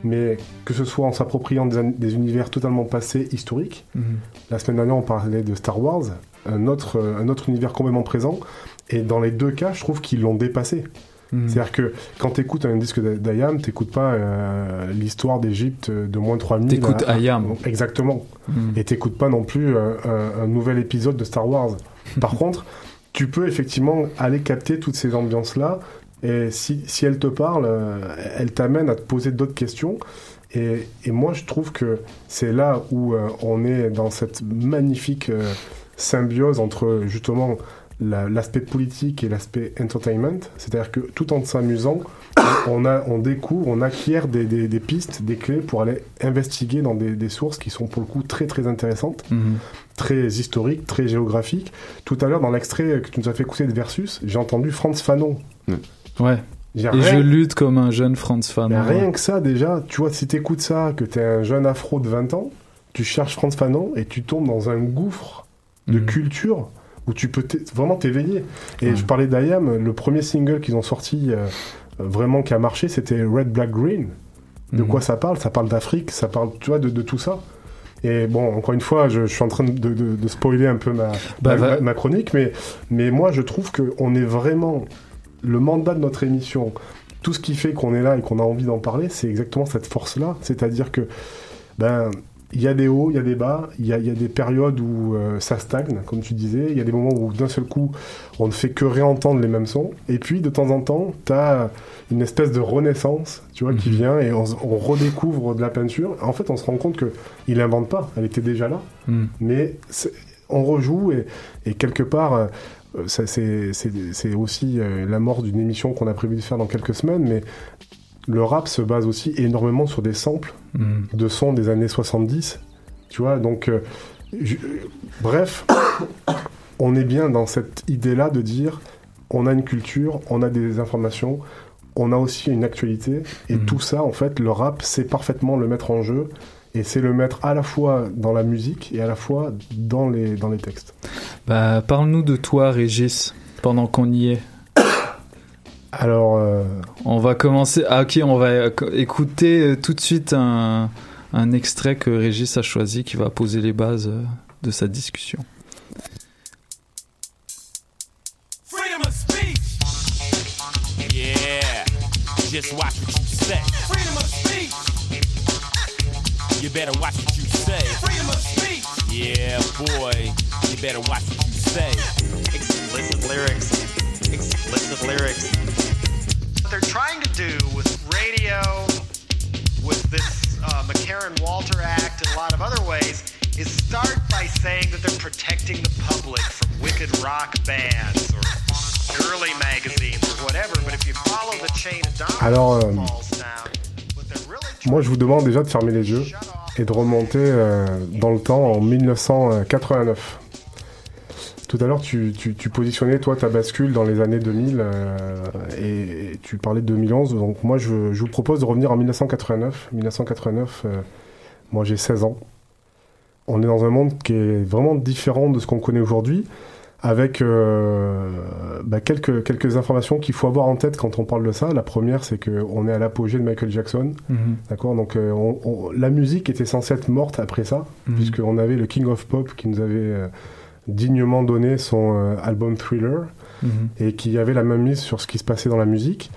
mais que ce soit en s'appropriant des, an- des univers totalement passés historiques Mhm. La semaine dernière, on parlait de Star Wars. un autre, un autre univers complètement présent. Et dans les deux cas, je trouve qu'ils l'ont dépassé. Mhm. C'est-à-dire que quand tu écoutes un disque d'Ayam, tu n'écoutes pas euh, l'histoire d'Égypte de moins de 3000. T'écoutes à- à- Hayam. Exactement. Mhm. Et t'écoutes pas non plus euh, un, un nouvel épisode de Star Wars. Par contre, tu peux effectivement aller capter toutes ces ambiances-là. Et si, si elles te parlent, euh, elles t'amènent à te poser d'autres questions. Et, et moi, je trouve que c'est là où euh, on est dans cette magnifique euh, symbiose entre justement la- l'aspect politique et l'aspect entertainment. C'est-à-dire que tout en s'amusant, on, a, on découvre, on acquiert des, des- des pistes, des clés pour aller investiguer dans des, des sources qui sont pour le coup très très intéressantes, Mhm. très historiques, très géographiques. Tout à l'heure, dans l'extrait que tu nous as fait écouter de Versus, j'ai entendu Franz Fanon. Ouais. Et rien- je lutte comme un jeune Franz Fanon. mais rien que ça, déjà, tu vois, si t'écoutes ça, que t'es un jeune afro de 20 ans, tu cherches Franz Fanon et tu tombes dans un gouffre de Mhm. culture où tu peux vraiment t'éveiller. Et Ouais. je parlais d'Ayam, le premier single qu'ils ont sorti euh, euh, vraiment qui a marché, c'était Red, Black, Green. De Mhm. quoi ça parle? Ça parle d'Afrique, ça parle, tu vois, de, de tout ça. Et bon, encore une fois, je, je suis en train de, de- de spoiler un peu ma, Bah, ma chronique, mais, mais moi, je trouve qu'on est vraiment... Le mandat de notre émission, tout ce qui fait qu'on est là et qu'on a envie d'en parler, c'est exactement cette force-là. C'est-à-dire que, ben, il y a des hauts, il y a des bas, il y a, il y a des périodes où euh, ça stagne, comme tu disais, il y a des moments où d'un seul coup, on ne fait que réentendre les mêmes sons, et puis de temps en temps, tu as une espèce de renaissance, tu vois, qui Mhm. vient, et on, redécouvre de la peinture. En fait, on se rend compte que il invente pas, elle était déjà là, Mhm. mais on rejoue, et, et quelque part... euh, c'est c'est- c'est aussi euh, la mort d'une émission qu'on a prévu de faire dans quelques semaines, mais le rap se base aussi énormément sur des samples Mhm. de sons des années 70. Tu vois, donc, euh, je- euh, bref, on est bien dans cette idée-là de dire on a une culture, on a des informations, on a aussi une actualité, et Mhm. tout ça, en fait, le rap, c'est parfaitement le mettre en jeu. Et c'est le mettre à la fois dans la musique et à la fois dans les, dans les textes. Bah, parle-nous de toi, Régis, pendant qu'on y est. Alors, euh, On va commencer. Ah, ok, on va écouter euh, tout de suite un, un extrait que Régis a choisi qui va poser les bases euh, de sa discussion. Freedom of speech. Yeah. Just watch what you say. Freedom of speech. You better watch what you say. Freedom of speech. Yeah, boy. You better watch what you say. explicit lyrics. Explicit lyrics. What they're trying to do with radio, with this uh, McCarran Walter Act, and a lot of other ways, is start by saying that they're protecting the public from wicked rock bands or girly magazines or whatever. But if you follow the chain of dominoes Alors, that euh, falls down, what they're really moi, je vous demande déjà de fermer les yeux et de remonter euh, dans le temps en 1989. Tout à l'heure, tu, tu- tu positionnais, toi, ta bascule dans les années 2000 euh, et, tu parlais de 2011. Donc, moi, je, je vous propose de revenir en 1989. 1989, euh, moi, j'ai 16 ans. On est dans un monde qui est vraiment différent de ce qu'on connaît aujourd'hui, avec euh, bah, quelques, quelques informations qu'il faut avoir en tête quand on parle de ça. La première, c'est qu'on est à l'apogée de Michael Jackson. Mhm. D'accord? Donc, euh, on- on- la musique était censée être morte après ça, Mhm. puisqu'on avait le King of Pop qui nous avait euh, dignement donné son euh, album Thriller Mhm. et qui avait la même mise sur ce qui se passait dans la musique.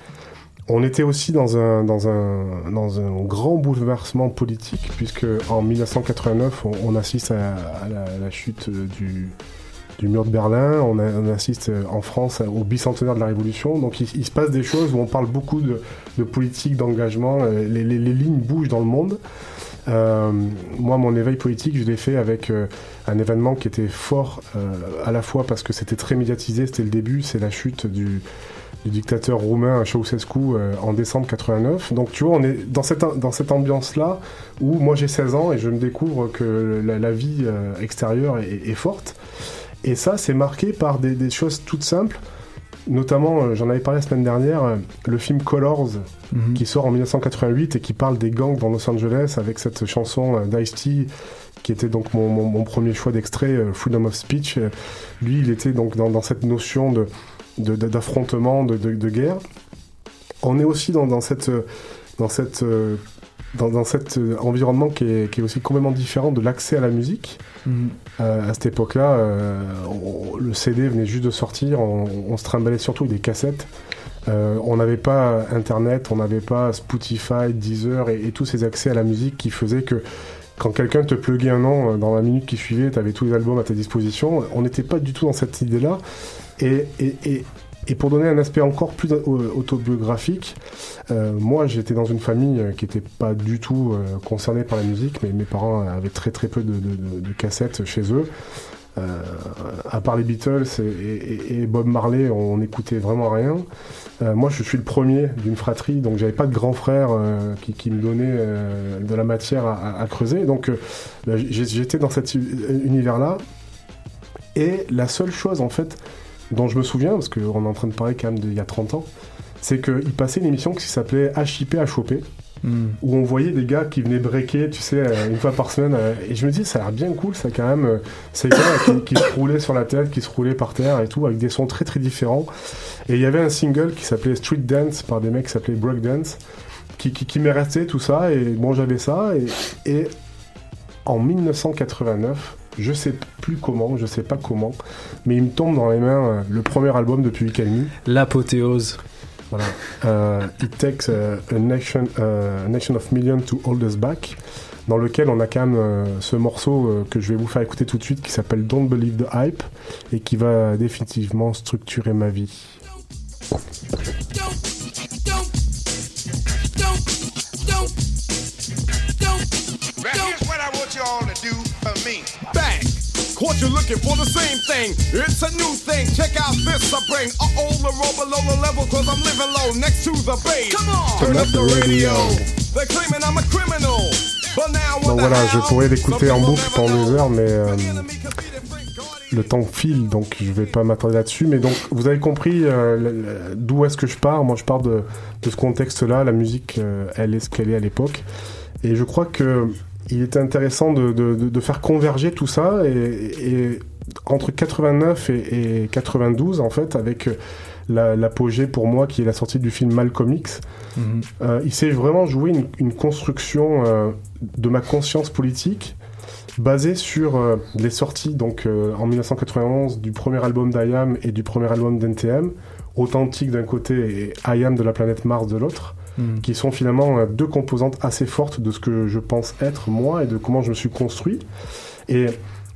On était aussi dans un, dans un, dans un grand bouleversement politique, puisque en 1989, on, on assiste à, à la, à la chute du, du mur de Berlin, on, assiste euh, en France au bicentenaire de la Révolution, donc il, se passe des choses où on parle beaucoup de, politique, d'engagement, euh, les, lignes bougent dans le monde. Euh, moi, mon éveil politique, je l'ai fait avec un événement qui était fort, à la fois parce que c'était très médiatisé, c'était le début, c'est la chute du, dictateur roumain Ceausescu en décembre 89. Donc tu vois, on est dans cette, ambiance-là où moi j'ai 16 ans et je me découvre que la, vie extérieure est forte. Et ça, c'est marqué par des, des choses toutes simples. Notamment, euh, j'en avais parlé la semaine dernière, euh, le film Colors, Mhm. qui sort en 1988 et qui parle des gangs dans Los Angeles avec cette chanson euh, d'Ice-T qui était donc mon, mon- mon premier choix d'extrait, euh, Freedom of Speech. Lui, il était donc dans, dans cette notion de, de- de- d'affrontement, de, de- guerre. On est aussi dans, dans cette, dans cette dans, dans cet euh, environnement qui est, qui est aussi complètement différent de l'accès à la musique. Mhm. Euh, à cette époque-là, euh, le CD venait juste de sortir, on, on se trimballait surtout avec des cassettes. Euh, on n'avait pas Internet, on n'avait pas Spotify, Deezer et, et tous ces accès à la musique qui faisaient que quand quelqu'un te pluguait un nom dans la minute qui suivait, tu avais tous les albums à ta disposition. On n'était pas du tout dans cette idée-là. Et, et, et, et pour donner un aspect encore plus au- autobiographique, euh, moi j'étais dans une famille euh, qui n'était pas du tout euh, concernée par la musique, mais mes parents avaient très très peu de, cassettes chez eux. À part les Beatles et, Bob Marley, on n'écoutait vraiment rien. Moi, je suis le premier d'une fratrie, donc j'avais pas de grand frère qui, me donnait de la matière à, à- creuser. Donc, bah, j'étais dans cet univers-là. Et la seule chose, en fait, dont je me souviens, parce qu'on est en train de parler quand même d'il y a 30 ans, c'est qu'il passait une émission qui s'appelait HIP HOP Mhm. où on voyait des gars qui venaient breaker, tu sais, euh, une fois par semaine. euh, et je me dis, ça a l'air bien cool, ça quand même. euh, ces gars qui, qui se roulaient sur la tête, qui se roulaient par terre et tout, avec des sons très très différents. Et il y avait un single qui s'appelait Street Dance par des mecs qui s'appelaient Break Dance, qui, qui, qui m'est resté tout ça. Et bon, j'avais ça. Et, et en 1989, je sais plus comment, je sais pas comment, mais il me tombe dans les mains euh, le premier album de Public Enemy. L'apothéose. Voilà. Euh, It takes a, nation, uh, a nation of millions to hold us back, dans lequel on a quand même euh, ce morceau que je vais vous faire écouter tout de suite qui s'appelle Don't Believe the Hype et qui va définitivement structurer ma vie. Caught you looking for? The same thing. It's a new thing. Check out this I bring. Uh oh, the roll below the level, cause I'm living low next to the base. Come on! Turn up the radio. They're claiming I'm a criminal. But now what Donc voilà, je pourrais l'écouter en boucle pendant des heures, mais euh, le temps file, donc je vais pas m'attarder là-dessus. Mais donc, vous avez compris euh, d'où est-ce que je pars? Moi, je pars de, de ce contexte-là. La musique, euh, elle est ce qu'elle est à l'époque. Et je crois que il était intéressant de, de- de- faire converger tout ça. Et, et entre 89 et, et 92, en fait, avec la- l'apogée pour moi qui est la sortie du film Malcolm X, Mhm. euh, il s'est vraiment joué une, une construction euh, de ma conscience politique basée sur euh, les sorties donc euh, en 1991 du premier album d'IAM et du premier album d'NTM, Authentique d'un côté et IAM de la planète Mars de l'autre, Mhm. qui sont finalement euh, deux composantes assez fortes de ce que je pense être moi et de comment je me suis construit. Et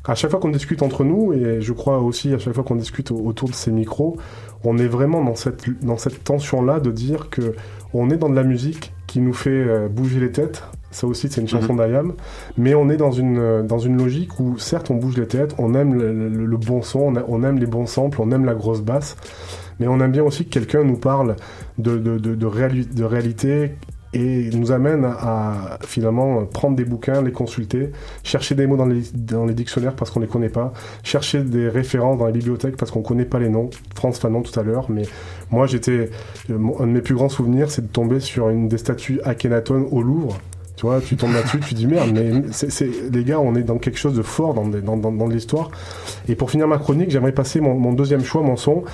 à chaque fois qu'on discute entre nous, et je crois aussi à chaque fois qu'on discute au- autour de ces micros, on est vraiment dans cette, dans cette tension-là de dire que on est dans de la musique qui nous fait euh, bouger les têtes. Ça aussi, c'est une chanson d'Ayam. Mais on est dans une, euh, dans une logique où, certes, on bouge les têtes, on aime le, le- le bon son, on, a- on aime les bons samples, on aime la grosse basse. Mais on aime bien aussi que quelqu'un nous parle de, de, de, de, réali- de réalité et nous amène à, finalement prendre des bouquins, les consulter, chercher des mots dans les, dictionnaires parce qu'on les connaît pas, chercher des références dans les bibliothèques parce qu'on connaît pas les noms. France Fanon tout à l'heure, mais moi j'étais euh, un de mes plus grands souvenirs, c'est de tomber sur une des statues Akhenaton au Louvre. Tu vois, tu tombes là-dessus, tu dis merde, mais c'est, les gars, on est dans quelque chose de fort dans, l'histoire. Et pour finir ma chronique, j'aimerais passer mon, deuxième choix, mon son.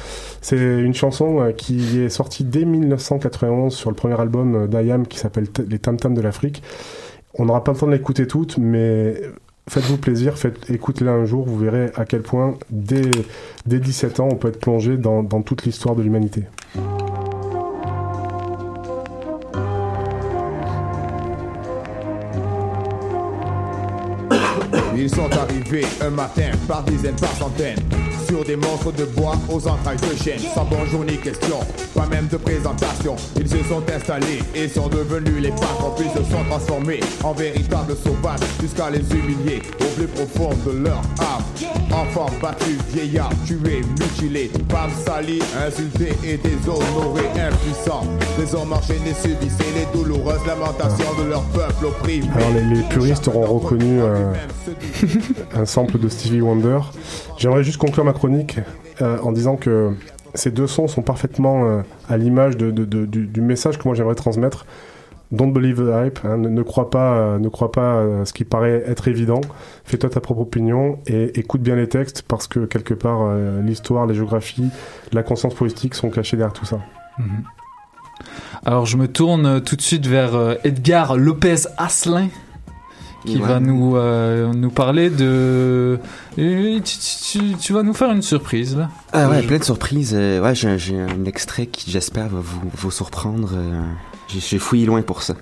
C'est une chanson euh, qui est sortie dès 1991 sur le premier album euh, d'Ayam qui s'appelle Les Tam Tam de l'Afrique. On n'aura pas le temps de l'écouter toute, mais faites-vous plaisir, faites, écoutez-la un jour, vous verrez à quel point dès, dès 17 ans on peut être plongé dans toute l'histoire de l'humanité. Sont arrivés un matin par dizaines, par centaines Sur des monstres de bois aux entrailles de chêne. Sans bonjour ni question, pas même de présentation. Ils se sont installés et sont devenus les patrons Puis se sont transformés en véritables sauvages Jusqu'à les humilier au plus profond de leur âme. Enfants battus, vieillards, tués, mutilés Femmes salies, insultées et déshonorés Impuissants, des hommes enchaînés subissaient les douloureuses lamentations de leur peuple opprimé. Alors les, les puristes auront reconnu euh, un sample de Stevie Wonder. J'aimerais juste conclure ma euh, en disant que ces deux sons sont parfaitement euh, à l'image du, message que moi j'aimerais transmettre. Don't believe the hype, hein, ne, crois pas, euh, ne crois pas ce qui paraît être évident. Fais-toi ta propre opinion et écoute bien les textes parce que quelque part l'histoire, les géographies, la conscience politique sont cachées derrière tout ça. Mhm. Alors je me tourne tout de suite vers Edgar Lopez Asselin qui Ouais. va nous euh, nous parler de Euh, tu, tu- vas nous faire une surprise là. Ah ouais, plein de surprises. Euh, ouais, j'ai un, j'ai un extrait qui, j'espère, va vous, vous surprendre. J'ai- fouillé loin pour ça.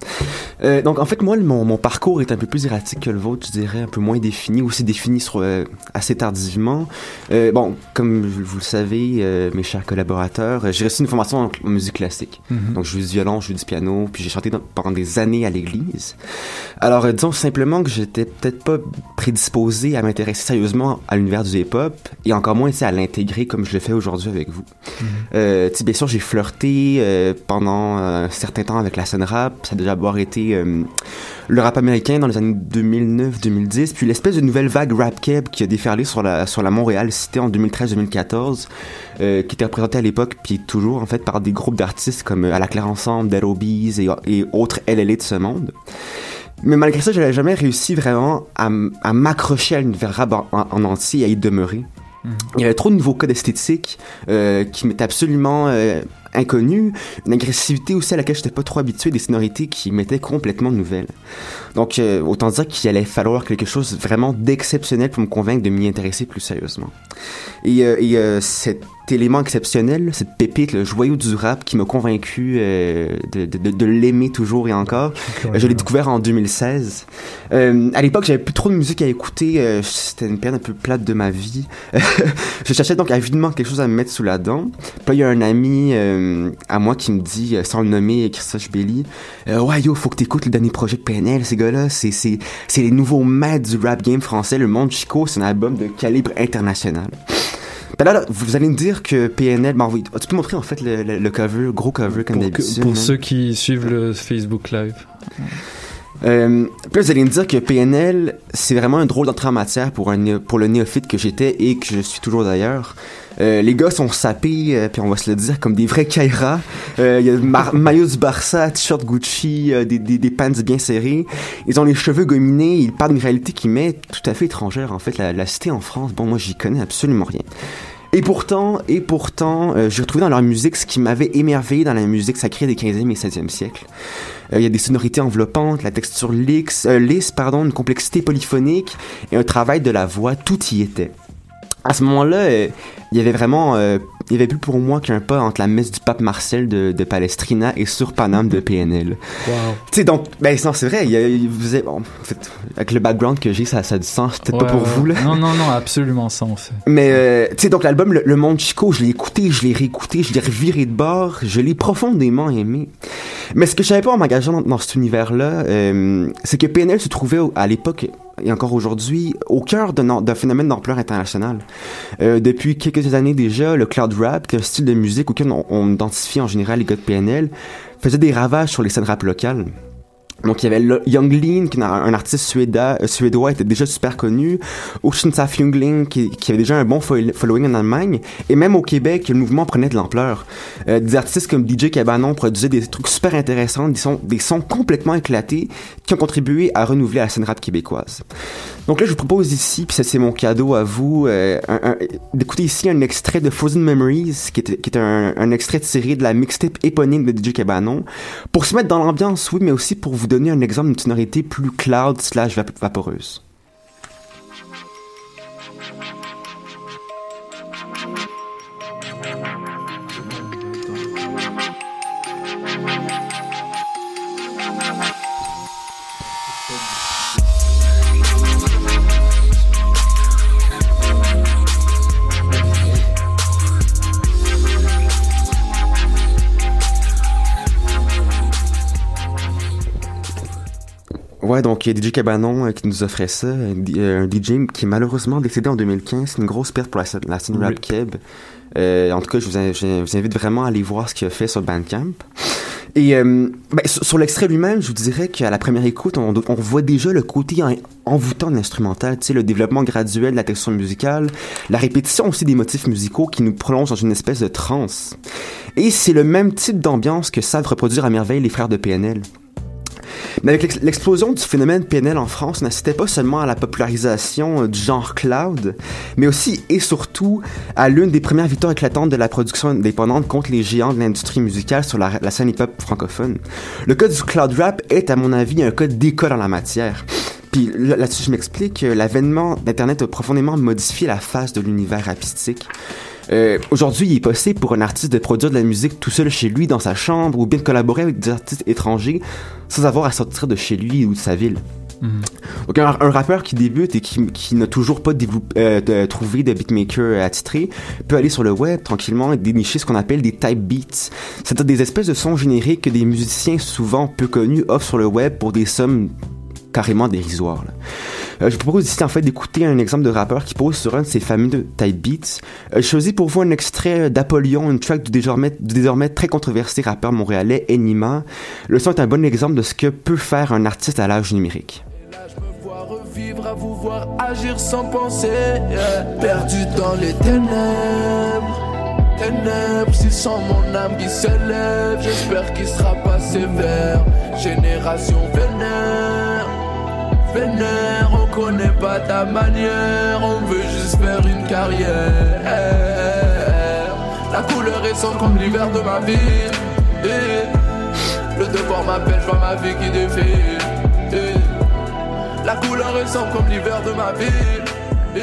Euh, donc, en fait, moi, le- mon, mon parcours est un peu plus erratique que le vôtre, je dirais, un peu moins défini, aussi défini sur, euh, assez tardivement. Euh, bon, comme vous le savez, euh, mes chers collaborateurs, j'ai reçu une formation en, en musique classique. Mhm. Donc, je joue du violon, je joue du piano, puis j'ai chanté dans- pendant des années à l'église. Alors, euh, disons simplement que j'étais peut-être pas prédisposé à m'intéresser sérieusement à l'univers du hip-hop, et encore moins à l'intégrer comme je le fais aujourd'hui avec vous. Tu sais, bien sûr, j'ai flirté euh, pendant un certain temps avec la scène rap. Ça a déjà d'abord été euh, le rap américain dans les années 2009-2010, puis l'espèce de nouvelle vague rap keb qui a déferlé sur la, sur la Montréal cité en 2013-2014, euh, qui était représentée à l'époque, puis toujours en fait par des groupes d'artistes comme euh, À la Claire Ensemble, Dead Obies et, et autres LLA de ce monde. Mais malgré ça, j'avais jamais réussi vraiment à, m'accrocher à l'univers rap en, en- en entier et à y demeurer. Il y avait trop de nouveaux codes esthétiques euh, qui m'étaient absolument euh, inconnus, une agressivité aussi à laquelle je n'étais pas trop habitué, des sonorités qui m'étaient complètement nouvelles. Donc, euh, autant dire qu'il allait falloir quelque chose vraiment d'exceptionnel pour me convaincre de m'y intéresser plus sérieusement. Et, euh, et euh, cet élément exceptionnel, cette pépite, le joyau du rap qui m'a convaincu euh, de, de- de- de l'aimer toujours et encore, euh, je l'ai découvert en 2016. Euh, à l'époque, j'avais plus trop de musique à écouter, euh, c'était une période un peu plate de ma vie. je cherchais donc avidement quelque chose à me mettre sous la dent. Puis il y a un ami à moi qui me dit, sans le nommer, Christophe Belli, ouais yo, faut que t'écoutes le dernier projet de PNL, ces gars-là, c'est c'est c'est les nouveaux maîtres du rap game français, le Monde Chico, c'est un album de calibre international. Ben là, là, vous allez me dire que PNL, ben oui, tu peux montrer en fait le, le- le cover, gros cover comme Pour, que- d'habitude. pour ceux qui suivent le Facebook Live. Euh, puis là, vous allez me dire que PNL, c'est vraiment un drôle d'entrée en matière pour, un, pour le néophyte que j'étais et que je suis toujours d'ailleurs. Euh, les gars sont sapés, euh, puis on va se le dire, comme des vrais Kaira. Euh, Il y a mar- maillot du Barça, t-shirt Gucci, euh, des, des, des pants bien serrés. Ils ont les cheveux gominés, ils parlent d'une réalité qui m'est tout à fait étrangère. En fait, la, la cité en France, bon, moi, j'y connais absolument rien. Et pourtant, et pourtant, euh, j'ai retrouvé dans leur musique ce qui m'avait émerveillé dans la musique sacrée des 15e et 16e siècles. Euh, Il y a des sonorités enveloppantes, la texture lisse, euh, lisse, pardon, une complexité polyphonique et un travail de la voix, tout y était. À ce moment-là, euh, il y avait vraiment, il y avait plus pour moi qu'un pas entre la messe du pape Marcel de, de Palestrina et sur Paname de PNL. Wow. Tu sais, donc, ben non, c'est vrai, il vous bon, en fait, avec le background que j'ai, ça, ça a du sens, peut-être pas pour ouais. vous, là. Non, non, non, absolument ça en fait. Mais, euh, tu sais, donc l'album le, Le Monde Chico, je l'ai écouté, je l'ai réécouté, je l'ai reviré de bord, je l'ai profondément aimé. Mais ce que je savais pas en m'engageant dans, dans cet univers-là, euh, c'est que PNL se trouvait à l'époque et encore aujourd'hui au cœur d'un phénomène d'ampleur internationale. Euh, depuis quelques années déjà, le cloud rap, qui est un style de musique auquel on, on identifie en général les gars de PNL, faisait des ravages sur les scènes rap locales. Donc il y avait Young Lean, qui est un artiste suédois, euh, suédois, était déjà super connu. Oceansaf Jungling, qui, qui avait déjà un bon fo- following en Allemagne. Et même au Québec, le mouvement prenait de l'ampleur. Euh, des artistes comme DJ Cabanon produisaient des trucs super intéressants, des sons, des sons complètement éclatés, qui ont contribué à renouveler la scène rap québécoise. Donc là, je vous propose ici, puis ça c'est mon cadeau à vous, euh, d'écouter ici un extrait de Frozen Memories, qui est, un, extrait tiré de la mixtape éponyme de DJ Cabanon, pour se mettre dans l'ambiance, oui, mais aussi pour vous donner un exemple d'une sonorité plus cloud slash vap- vaporeuse. Ouais, donc il y a DJ Cabanon euh, qui nous offrait ça, un, D- euh, DJ qui est malheureusement décédé en 2015, c'est une grosse perte pour la, la scène rap keb. Euh, en tout cas, je vous, in- je vous invite vraiment à aller voir ce qu'il a fait sur Bandcamp. Et euh, ben, sur, sur l'extrait lui-même, je vous dirais qu'à la première écoute, on, on voit déjà le côté en- envoûtant de l'instrumental, tu sais, le développement graduel de la texture musicale, la répétition aussi des motifs musicaux qui nous prolongent dans une espèce de transe. Et c'est le même type d'ambiance que savent reproduire à merveille les frères de PNL. Mais avec l'ex- l'explosion du phénomène PNL en France, on pas seulement à la popularisation euh, du genre cloud, mais aussi et surtout à l'une des premières victoires éclatantes de la production indépendante contre les géants de l'industrie musicale sur la, scène hip-hop francophone. Le cas du cloud rap est, à mon avis, un cas d'école en la matière. Puis là- là-dessus, je m'explique, euh, l'avènement d'Internet a profondément modifié la face de l'univers artistique. Euh, Aujourd'hui, il est possible pour un artiste de produire de la musique tout seul chez lui, dans sa chambre, ou bien de collaborer avec des artistes étrangers sans avoir à sortir de chez lui ou de sa ville. Donc un, un rappeur qui débute et qui, qui n'a toujours pas euh, de- trouvé de beatmaker attitré peut aller sur le web tranquillement et dénicher ce qu'on appelle des type beats. C'est-à-dire des espèces de sons génériques que des musiciens souvent peu connus offrent sur le web pour des sommes carrément dérisoires. là. Euh, je vous propose ici en fait d'écouter un exemple de rappeur qui pose sur un de ces fameux type beats. Euh, J'ai choisi pour vous un extrait d'Apollyon, une track du désormais, du désormais très controversé rappeur montréalais Enima. Le son est un bon exemple de ce que peut faire un artiste à l'âge numérique. Revivre à vous voir agir sans penser yeah. Perdu dans les ténèbres Ténèbres, s'il sent mon âme qui s'élève J'espère qu'il sera pas sévère Génération vénère Vénère, on connaît pas ta manière On veut juste faire une carrière. La couleur est sombre comme l'hiver de ma vie. Le devoir m'appelle, je vois ma vie qui défile. La couleur est sombre comme l'hiver de ma vie.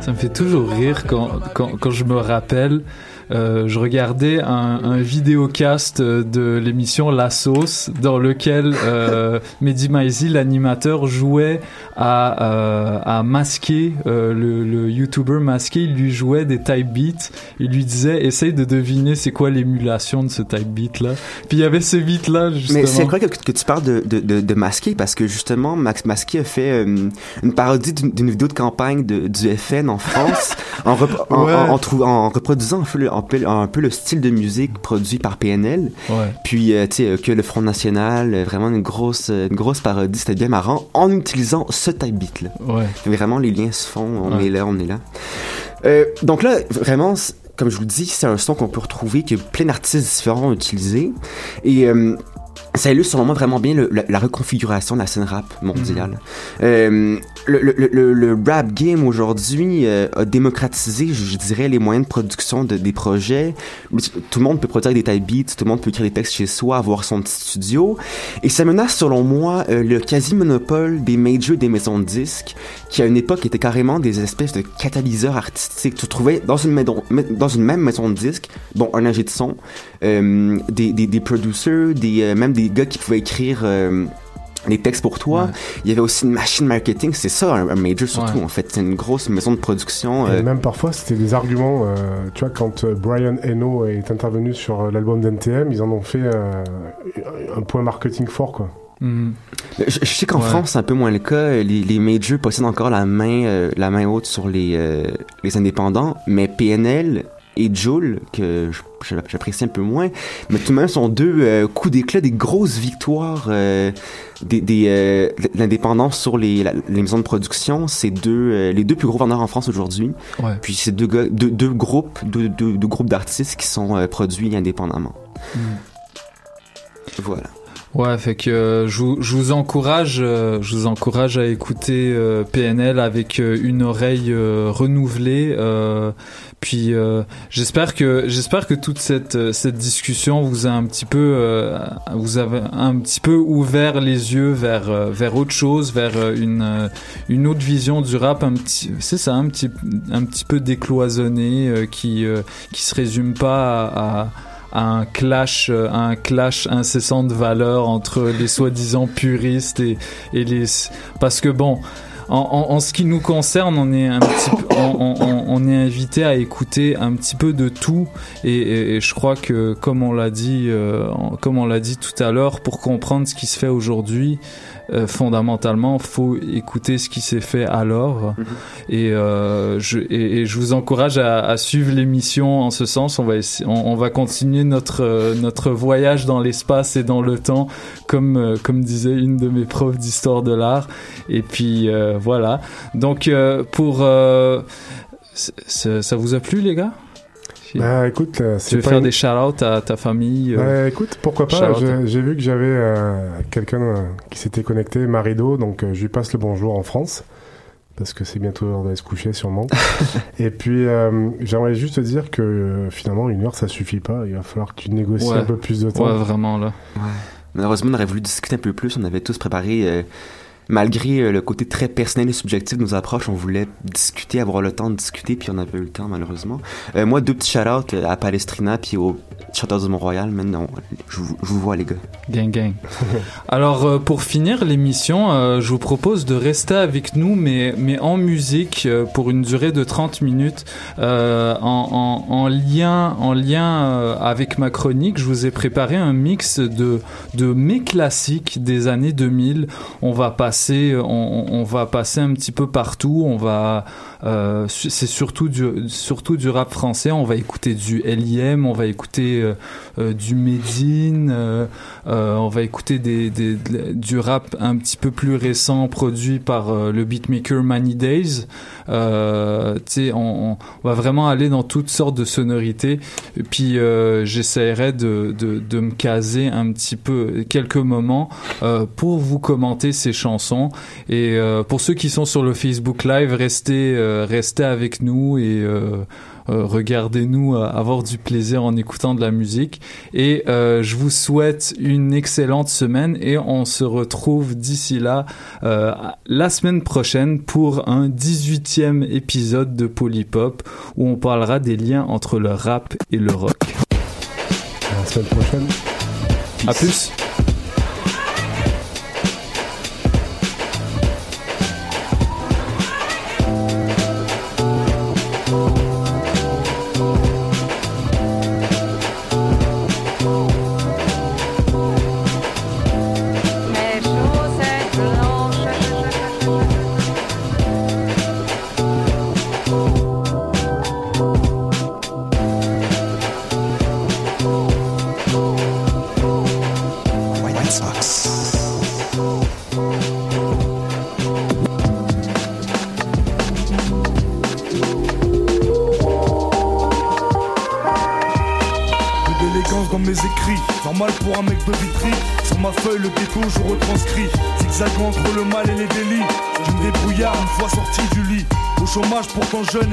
Ça me fait toujours rire quand, quand, quand je me rappelle. Euh, je regardais un, un vidéocast euh, de l'émission La Sauce dans lequel euh, Mehdi Maizi, l'animateur, jouait à, euh, à masquer le, le YouTuber masqué. Il lui jouait des type beats. Il lui disait essaye de deviner c'est quoi l'émulation de ce type beat là. Puis il y avait ce beat là justement. Mais c'est incroyable que, que tu parles de, de, de, de Masqué parce que justement, Max Masqué a fait une parodie d'une vidéo de campagne de, du FN en France en, rep- en, Ouais. en, en reproduisant un peu, le, un, peu, un peu le style de musique produit par PNL. Ouais. Puis, euh, tu sais, que le Front National, euh, vraiment une grosse, euh, une grosse parodie, c'était bien marrant en utilisant ce type beat là. Ouais. Vraiment, les liens se font, on Ouais. est là, on est là. Euh, donc là, vraiment, comme je vous le dis, c'est un son qu'on peut retrouver, que plein d'artistes différents ont utilisé. Et euh, ça illustre selon moi vraiment bien le- la, la reconfiguration de la scène rap mondiale. Euh, le, le- le- le rap game aujourd'hui euh, a démocratisé, je, dirais, les moyens de production de, des projets. Tout le monde peut produire des type beats, tout le monde peut écrire des textes chez soi, avoir son petit studio. Et ça menace, selon moi, euh, le quasi-monopole des majors des maisons de disques, qui à une époque étaient carrément des espèces de catalyseurs artistiques. Tu trouvais dans une, maison- dans une même maison de disques, bon, un ingé de son, euh, des, des, des producers, des, euh, même des gars qui pouvaient écrire... les textes pour toi. Il y avait aussi une machine marketing. C'est ça, un, un major surtout, Ouais. en fait. C'est une grosse maison de production. Et euh, même parfois, c'était des arguments. euh, tu vois, quand euh, Brian Eno est intervenu sur l'album d'NTM, ils en ont fait euh, un point marketing fort, quoi. Mhm. Je, je sais qu'en Ouais. France, c'est un peu moins le cas. Les, les majors possèdent encore la main, euh, la main haute sur les, euh, les indépendants, mais PNL et Joule, que j'apprécie un peu moins, mais tout de même sont deux euh, coups d'éclat, des grosses victoires euh, des, des, euh, de l'indépendance sur les, la- les maisons de production. C'est deux, les deux plus gros vendeurs en France aujourd'hui. Ouais. Puis c'est deux, gars- deux, deux groupes, deux, deux, deux groupes d'artistes qui sont produits indépendamment. Voilà. Ouais, fait que euh, je, vous, je vous encourage, euh, je vous encourage à écouter euh, PNL avec une oreille renouvelée. Puis euh, j'espère que j'espère que toute cette euh, cette discussion vous a un petit peu euh, vous avez un petit peu ouvert les yeux vers euh, vers autre chose, vers euh, une une autre vision du rap, un petit c'est ça, un petit un petit peu décloisonné qui qui se résume pas à, à un clash, un clash incessant de valeurs entre les soi-disant puristes et, et les parce que bon. En, en, en ce qui nous concerne, on est un petit peu, on, on- on- on est invité à écouter un petit peu de tout. Et, et- et je crois que comme on l'a dit, euh, comme on l'a dit tout à l'heure, pour comprendre ce qui se fait aujourd'hui, euh, fondamentalement, faut écouter ce qui s'est fait alors. Et, euh, je, et, et je vous encourage à, à suivre l'émission en ce sens. On va, on, on va continuer notre, euh, notre voyage dans l'espace et dans le temps, comme, euh, comme disait une de mes profs d'histoire de l'art. Et puis euh, voilà. Donc euh, pour... euh, ça vous a plu les gars? Puis, Bah écoute, euh, tu veux pas faire une- des shout-outs à ta famille euh, Ouais, écoute, pourquoi pas. J'ai vu que j'avais euh, quelqu'un euh, qui s'était connecté, Marido, donc euh, je lui passe le bonjour en France. Parce que c'est bientôt l'heure d'aller se coucher, sûrement. Et puis, euh, j'aimerais juste te dire que euh, finalement, une heure, ça suffit pas. Il va falloir que tu négocies Ouais. un peu plus de temps. Ouais, vraiment, là. Ouais. Malheureusement, on aurait voulu discuter un peu plus. On avait tous préparé, euh, malgré euh, le côté très personnel et subjectif de nos approches, on voulait discuter, avoir le temps de discuter, puis on avait eu le temps, malheureusement. Euh, moi, deux petits shout-outs euh, à Palestrina, puis au Shout-out du Mont-Royal. Maintenant, je, vous- je vous vois, les gars. Gang, gang. Alors, pour finir l'émission, je vous propose de rester avec nous, mais, mais en musique, pour une durée de 30 minutes, en, en, en lien, en lien avec ma chronique. Je vous ai préparé un mix de, de mes classiques des années 2000. On va passer, on, on va passer un petit peu partout. On va, euh, c'est surtout du, surtout du rap français. On va écouter du L.I.M., on va écouter euh, euh, du Medine, euh, euh, on va écouter du rap un petit peu plus récent produit par euh, le beatmaker Many Days. Euh, on, on va vraiment aller dans toutes sortes de sonorités. Et puis euh, j'essaierai de, de, de me caser un petit peu quelques moments euh, pour vous commenter ces chansons. Et euh, pour ceux qui sont sur le Facebook Live, restez, euh, restez avec nous et euh, regardez-nous avoir du plaisir en écoutant de la musique. Et je vous souhaite une excellente semaine et on se retrouve d'ici là la semaine prochaine pour un 18e épisode de Polypop où on parlera des liens entre le rap et le rock. À la semaine prochaine. À plus.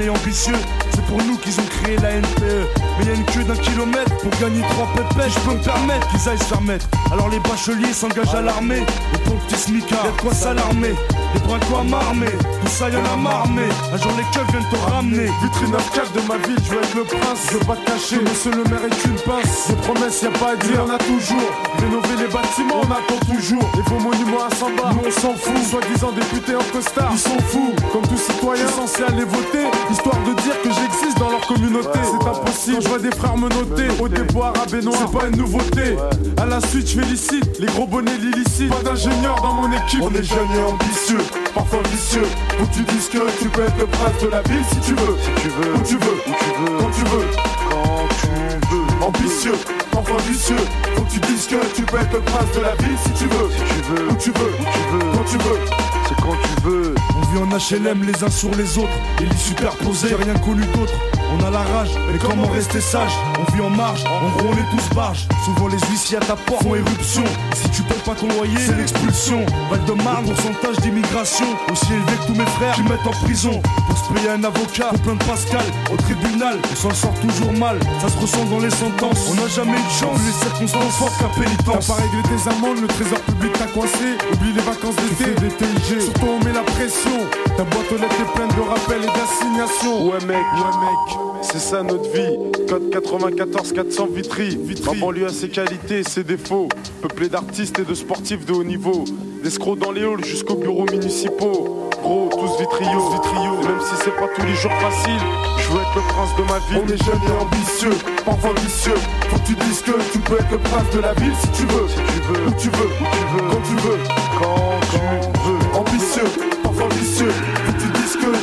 Et ambitieux. C'est pour nous qu'ils ont créé la NPE. Mais y a une queue d'un kilomètre pour gagner trois pépettes. Je peux me permettre qu'ils aillent se faire mettre. Alors les bacheliers s'engagent à l'armée. Et pour le petit smicard, y'a de quoi s'alarmer. Les brincos à m'armer, tout ça y'en a marmé. Un jour les keufs viennent te ramener. Vitrine 9 de ma ville, je veux être le prince, je veux pas te cacher. Monsieur le maire est une pince, des promesses y a pas à dire, on a toujours. Rénover les bâtiments, on attend toujours. Les faux monuments à 100 bars, nous on s'en fout. Soi-disant députés en costard, ils sont fous. Comme tout citoyen censé aller voter, histoire de dire que j'existe dans leur communauté. C'est impossible, je vois des frères me noter. Au départ à Benoît, c'est pas une nouveauté. À la suite, je félicite les gros bonnets l'illicite. Pas d'ingénieur dans mon équipe. On est jeunes et ambitieux, parfois vicieux. Que tu dises que tu peux être le prince de la ville si tu veux. Si tu veux, où tu veux, où tu veux, quand tu veux, quand tu veux. Ambitieux, parfois vicieux. Faut que tu dises que tu peux être le prince de la ville si tu veux. Si tu veux, où tu veux, où tu veux, quand tu veux. C'est quand tu veux. On vit en HLM les uns sur les autres, les lits superposés, j'ai rien connu d'autre. On a la rage, mais comment rester sage On vit en marge, en gros on est tous barges. Souvent les huissiers à ta porte font éruption. Si tu payes pas ton loyer, c'est l'expulsion. Val de Marne, pourcentage d'immigration aussi élevé que tous mes frères qui mettent en prison. Pour se payer un avocat, au plein de Pascal, au tribunal, on s'en sort toujours mal. Ça se ressent dans les sentences. On n'a jamais eu de chance, les circonstances fortes qu'à pénitence. T'as pas réglé tes amendes, le trésor public t'a coincé. Oublie les vacances d'été, des TIG. Surtout on met la pression. Ta boîte aux lettres est pleine de rappels et d'assignations. Ouais mec, ouais mec, c'est ça notre vie. Code 94 400 Vitry. Vitry. Ma banlieue a ses qualités et ses défauts. Peuplé d'artistes et de sportifs de haut niveau. D'escrocs dans les halls jusqu'aux bureaux municipaux. Gros, tous vitriaux, vitriaux. Même si c'est pas tous les jours facile, je veux être le prince de ma ville. On est jeunes et ambitieux, parfois vicieux. Faut que tu dises que tu peux être le prince de la ville si tu veux. Si tu veux, où tu veux, où tu veux, quand tu veux, quand, tu veux. Ambitieux, parfois vicieux.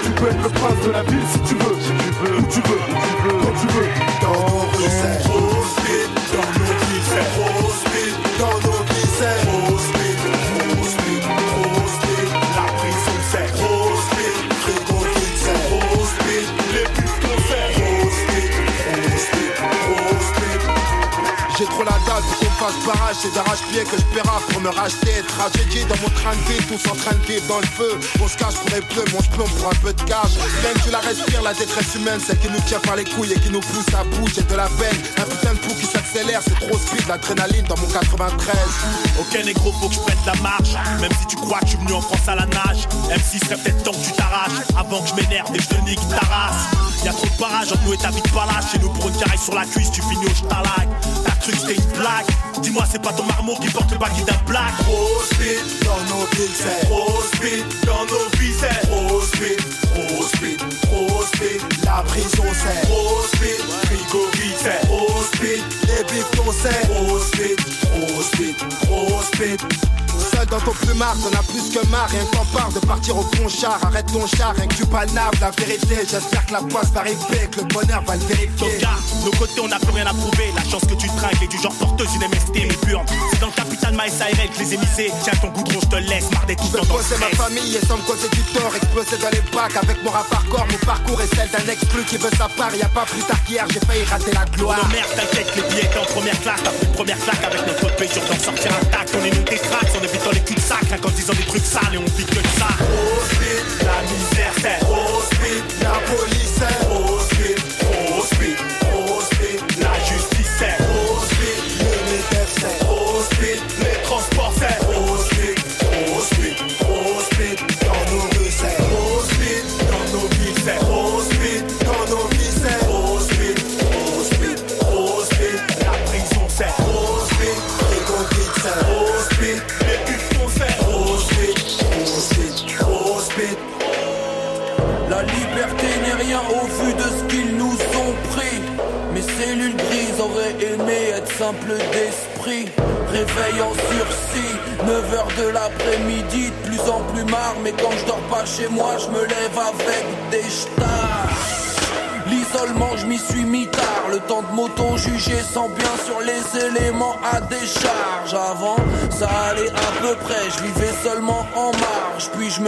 Tu tu peux être le prince de la ville si tu veux. Si tu veux, où tu veux, où tu veux, quand tu veux. Nos rues, fasse barrage, c'est d'arrache-pied que je paiera pour me racheter. Tragédie dans mon train de vie, tous en train de vivre dans le feu. On se cache pour les bleus, mon plomb pour un peu de cash. Même tu la respires, la détresse humaine, celle qui nous tient par les couilles et qui nous pousse à bout. J'ai de la peine, un putain de pouls qui s'accélère, c'est trop speed, l'adrénaline dans mon 93. Ok négro faut que je prenne la marche Même si tu crois que je suis venu en France à la nage M6 serait peut-être temps que tu t'arraches Avant que je m'énerve et je te nique ta race Y'a trop de barrages entre nous et ta vie de palace Chez nous pour une carré sur la cuisse tu finis au stalag T'as cru que c'était une blague Dis-moi c'est pas ton marmot qui porte le baggy d'un black. Trop speed dans nos villes, c'est Trop speed dans nos vies c'est Trop speed, trop speed, trop speed La prison c'est Trop speed, frigo vide c'est Trop speed, les bifs c'est Trop speed, trop speed, trop speed Dans ton plumard, t'en as plus que marre. Rien t'en parle de partir au bon char. Arrête ton char, rien que tu palnables La vérité, j'espère que la poisse va arriver Que le bonheur va le vérifier. Gars, nos côtés on n'a plus rien à prouver. La chance que tu trinques est du genre porteuse une MST mais pure C'est dans le capital Maïs ARL que je les ai missés Tiens ton goudron je te laisse, marre des Je veux dans bosser ma famille et sans me causer du tort Exploser dans les bacs avec mon rap hardcore Mon parcours est celle d'un exclu qui veut sa part. Y'a pas plus tard qu'hier, j'ai failli rater la gloire. Oh merde, t'inquiète, les billets en première classe. T'as pris une première claque avec notre pays, sur d'en sortir intact. On est nous des cracks, en évitant les cul-de-sac, rien qu'en disant des trucs sales et on vit que de ça. Trop speed, La misère, c'est trop speed La police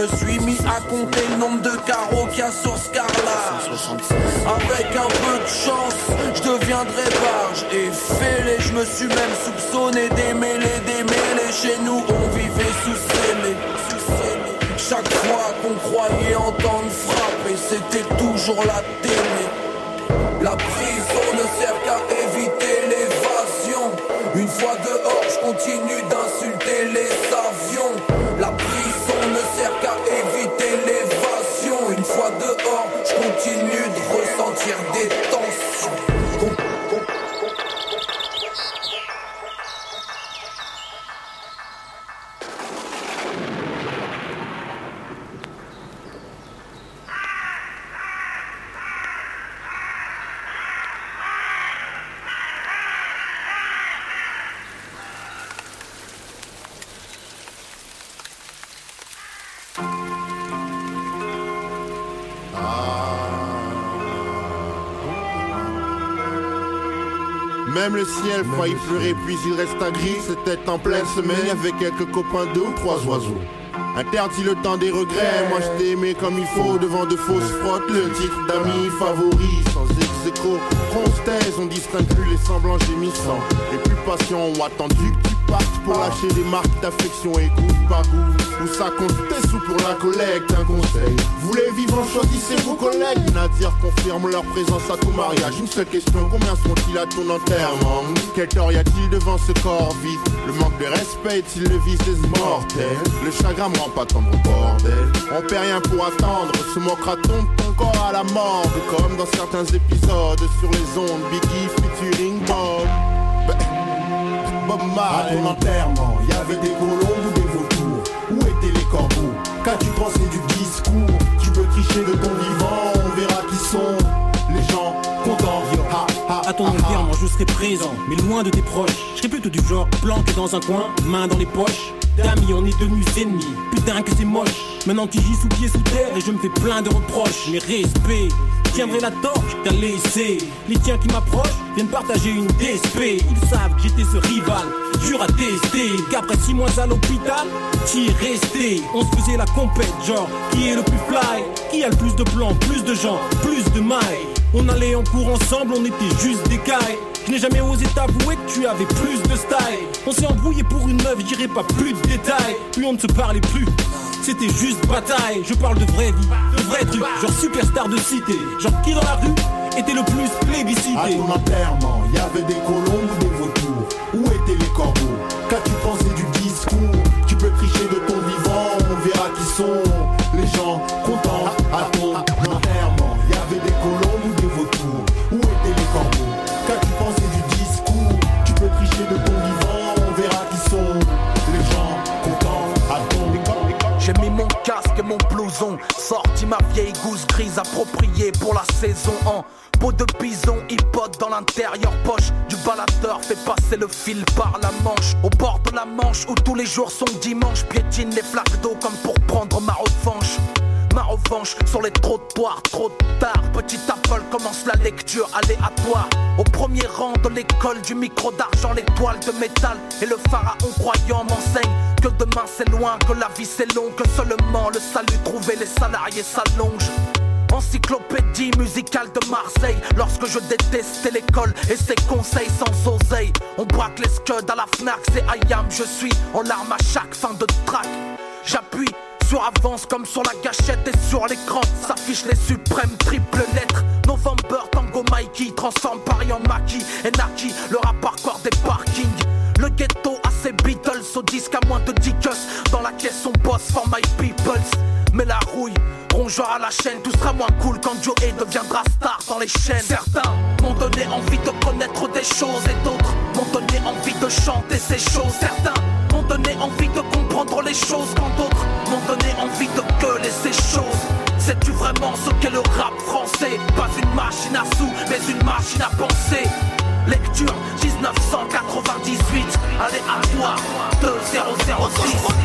me suis mis à compter le nombre de carreaux qu'il y a sur ce. Avec un peu de chance, je deviendrai barge. Et fêlé, je me suis même soupçonné démêler, démêler. Chez nous, on vivait. Sous scellé. Chaque fois qu'on croyait entendre frapper, c'était toujours la télé. Ciel faillit pleurer, puis il resta gris. C'était en pleine semaine avec quelques copains, deux ou trois oiseaux. Interdit le temps des regrets, moi je t'ai aimé comme il faut devant de fausses frottes. Le titre d'amis favori, sans ex écho. Constèse, on distingue plus les semblants gémissants. Les plus patients ont attendu que tu partes pour lâcher des marques d'affection et goût par goût. Où ça compte tes sous pour la collecte, un conseil. Vous les vivants, choisissez vos collègues. Nadir confirme leur présence à ton mariage. Une seule question, combien sont-ils à ton enterrement? Quel tort y a-t-il devant ce corps vide? Le manque de respect est-il le vice des mortels Le chagrin me rend pas au bordel. On perd rien pour attendre, se moquera-t-on de ton corps à la morgue? Comme dans certains épisodes sur les ondes, Biggie featuring Bob. Ben, Bob À Marley. ton enterrement, y avait des corbeaux Qu'as-tu pensé du discours Tu peux tricher de ton vivant, on verra qui sont les gens contents. Ha, ha, À ton enterrement, je serai présent, mais loin de tes proches. Je serai plutôt du genre planqué dans un coin, main dans les poches. D'amis, on est devenus ennemis. Putain que c'est moche. Maintenant tu gis sous pied sous terre et je me fais plein de reproches. Mais respect, tiendrai la torche, t'as laissé. Les tiens qui m'approchent viennent partager une DSP. Ils savent que j'étais ce rival, dur à tester. Qu'après six mois à l'hôpital, t'y es resté. On se faisait la compète, genre qui est le plus fly, qui a le plus de plans, plus de gens, plus de mailles? On allait en cours ensemble, on était juste des cailles. Je n'ai jamais osé t'avouer que tu avais plus de style. On s'est embrouillé pour une meuf, j'irai pas plus de détails. Puis on ne se parlait plus. C'était juste bataille. Je parle de vraie vie, de vrais trucs. Genre superstar de cité. Genre qui dans la rue était le plus plébiscité. À ton enterrement, y avait des colombes ou des vautours Où étaient les corbeaux? Qu'as-tu pensé du discours? Tu peux tricher de ton vivant, on verra qui sont les gens contents. À ton sorti ma vieille gousse grise appropriée pour la saison en peau de bison, hip-hop dans l'intérieur poche du baladeur fait passer le fil par la manche. Au bord de la Manche où tous les jours sont dimanche, piétine les flaques d'eau comme pour prendre ma revanche. Ma revanche sur les trottoirs, trop tard. Petit Apple commence la lecture aléatoire. Au premier rang de l'école du micro d'argent, l'étoile de métal et le pharaon croyant m'enseigne que demain c'est loin, que la vie c'est long, que seulement le salut trouvé les salariés s'allonge. Encyclopédie musicale de Marseille Lorsque je détestais l'école et ses conseils sans oseille On braque les scuds à la Fnac, c'est Ayam Je suis en larmes à chaque fin de track J'appuie avance comme sur la gâchette et sur l'écran. S'affichent les suprêmes triples lettres. November, Tango Mikey transforme Paris en maquis et Naki. Le rap hardcore des parkings. Le ghetto ses Beatles au disque à moins de 10 Dans la caisse on bosse for my peoples. Mais la rouille, rongeur à la chaîne. Tout sera moins cool quand Joey deviendra star dans les chaînes. Certains m'ont donné envie de connaître des choses Et d'autres m'ont donné envie de chanter ces choses. Certains m'ont donné envie de comprendre les choses Quand d'autres m'ont donné envie de gueuler ces choses Sais-tu vraiment ce qu'est le rap français? Pas une machine à sous, mais une machine à penser Lecture 1998, aléatoire 2006.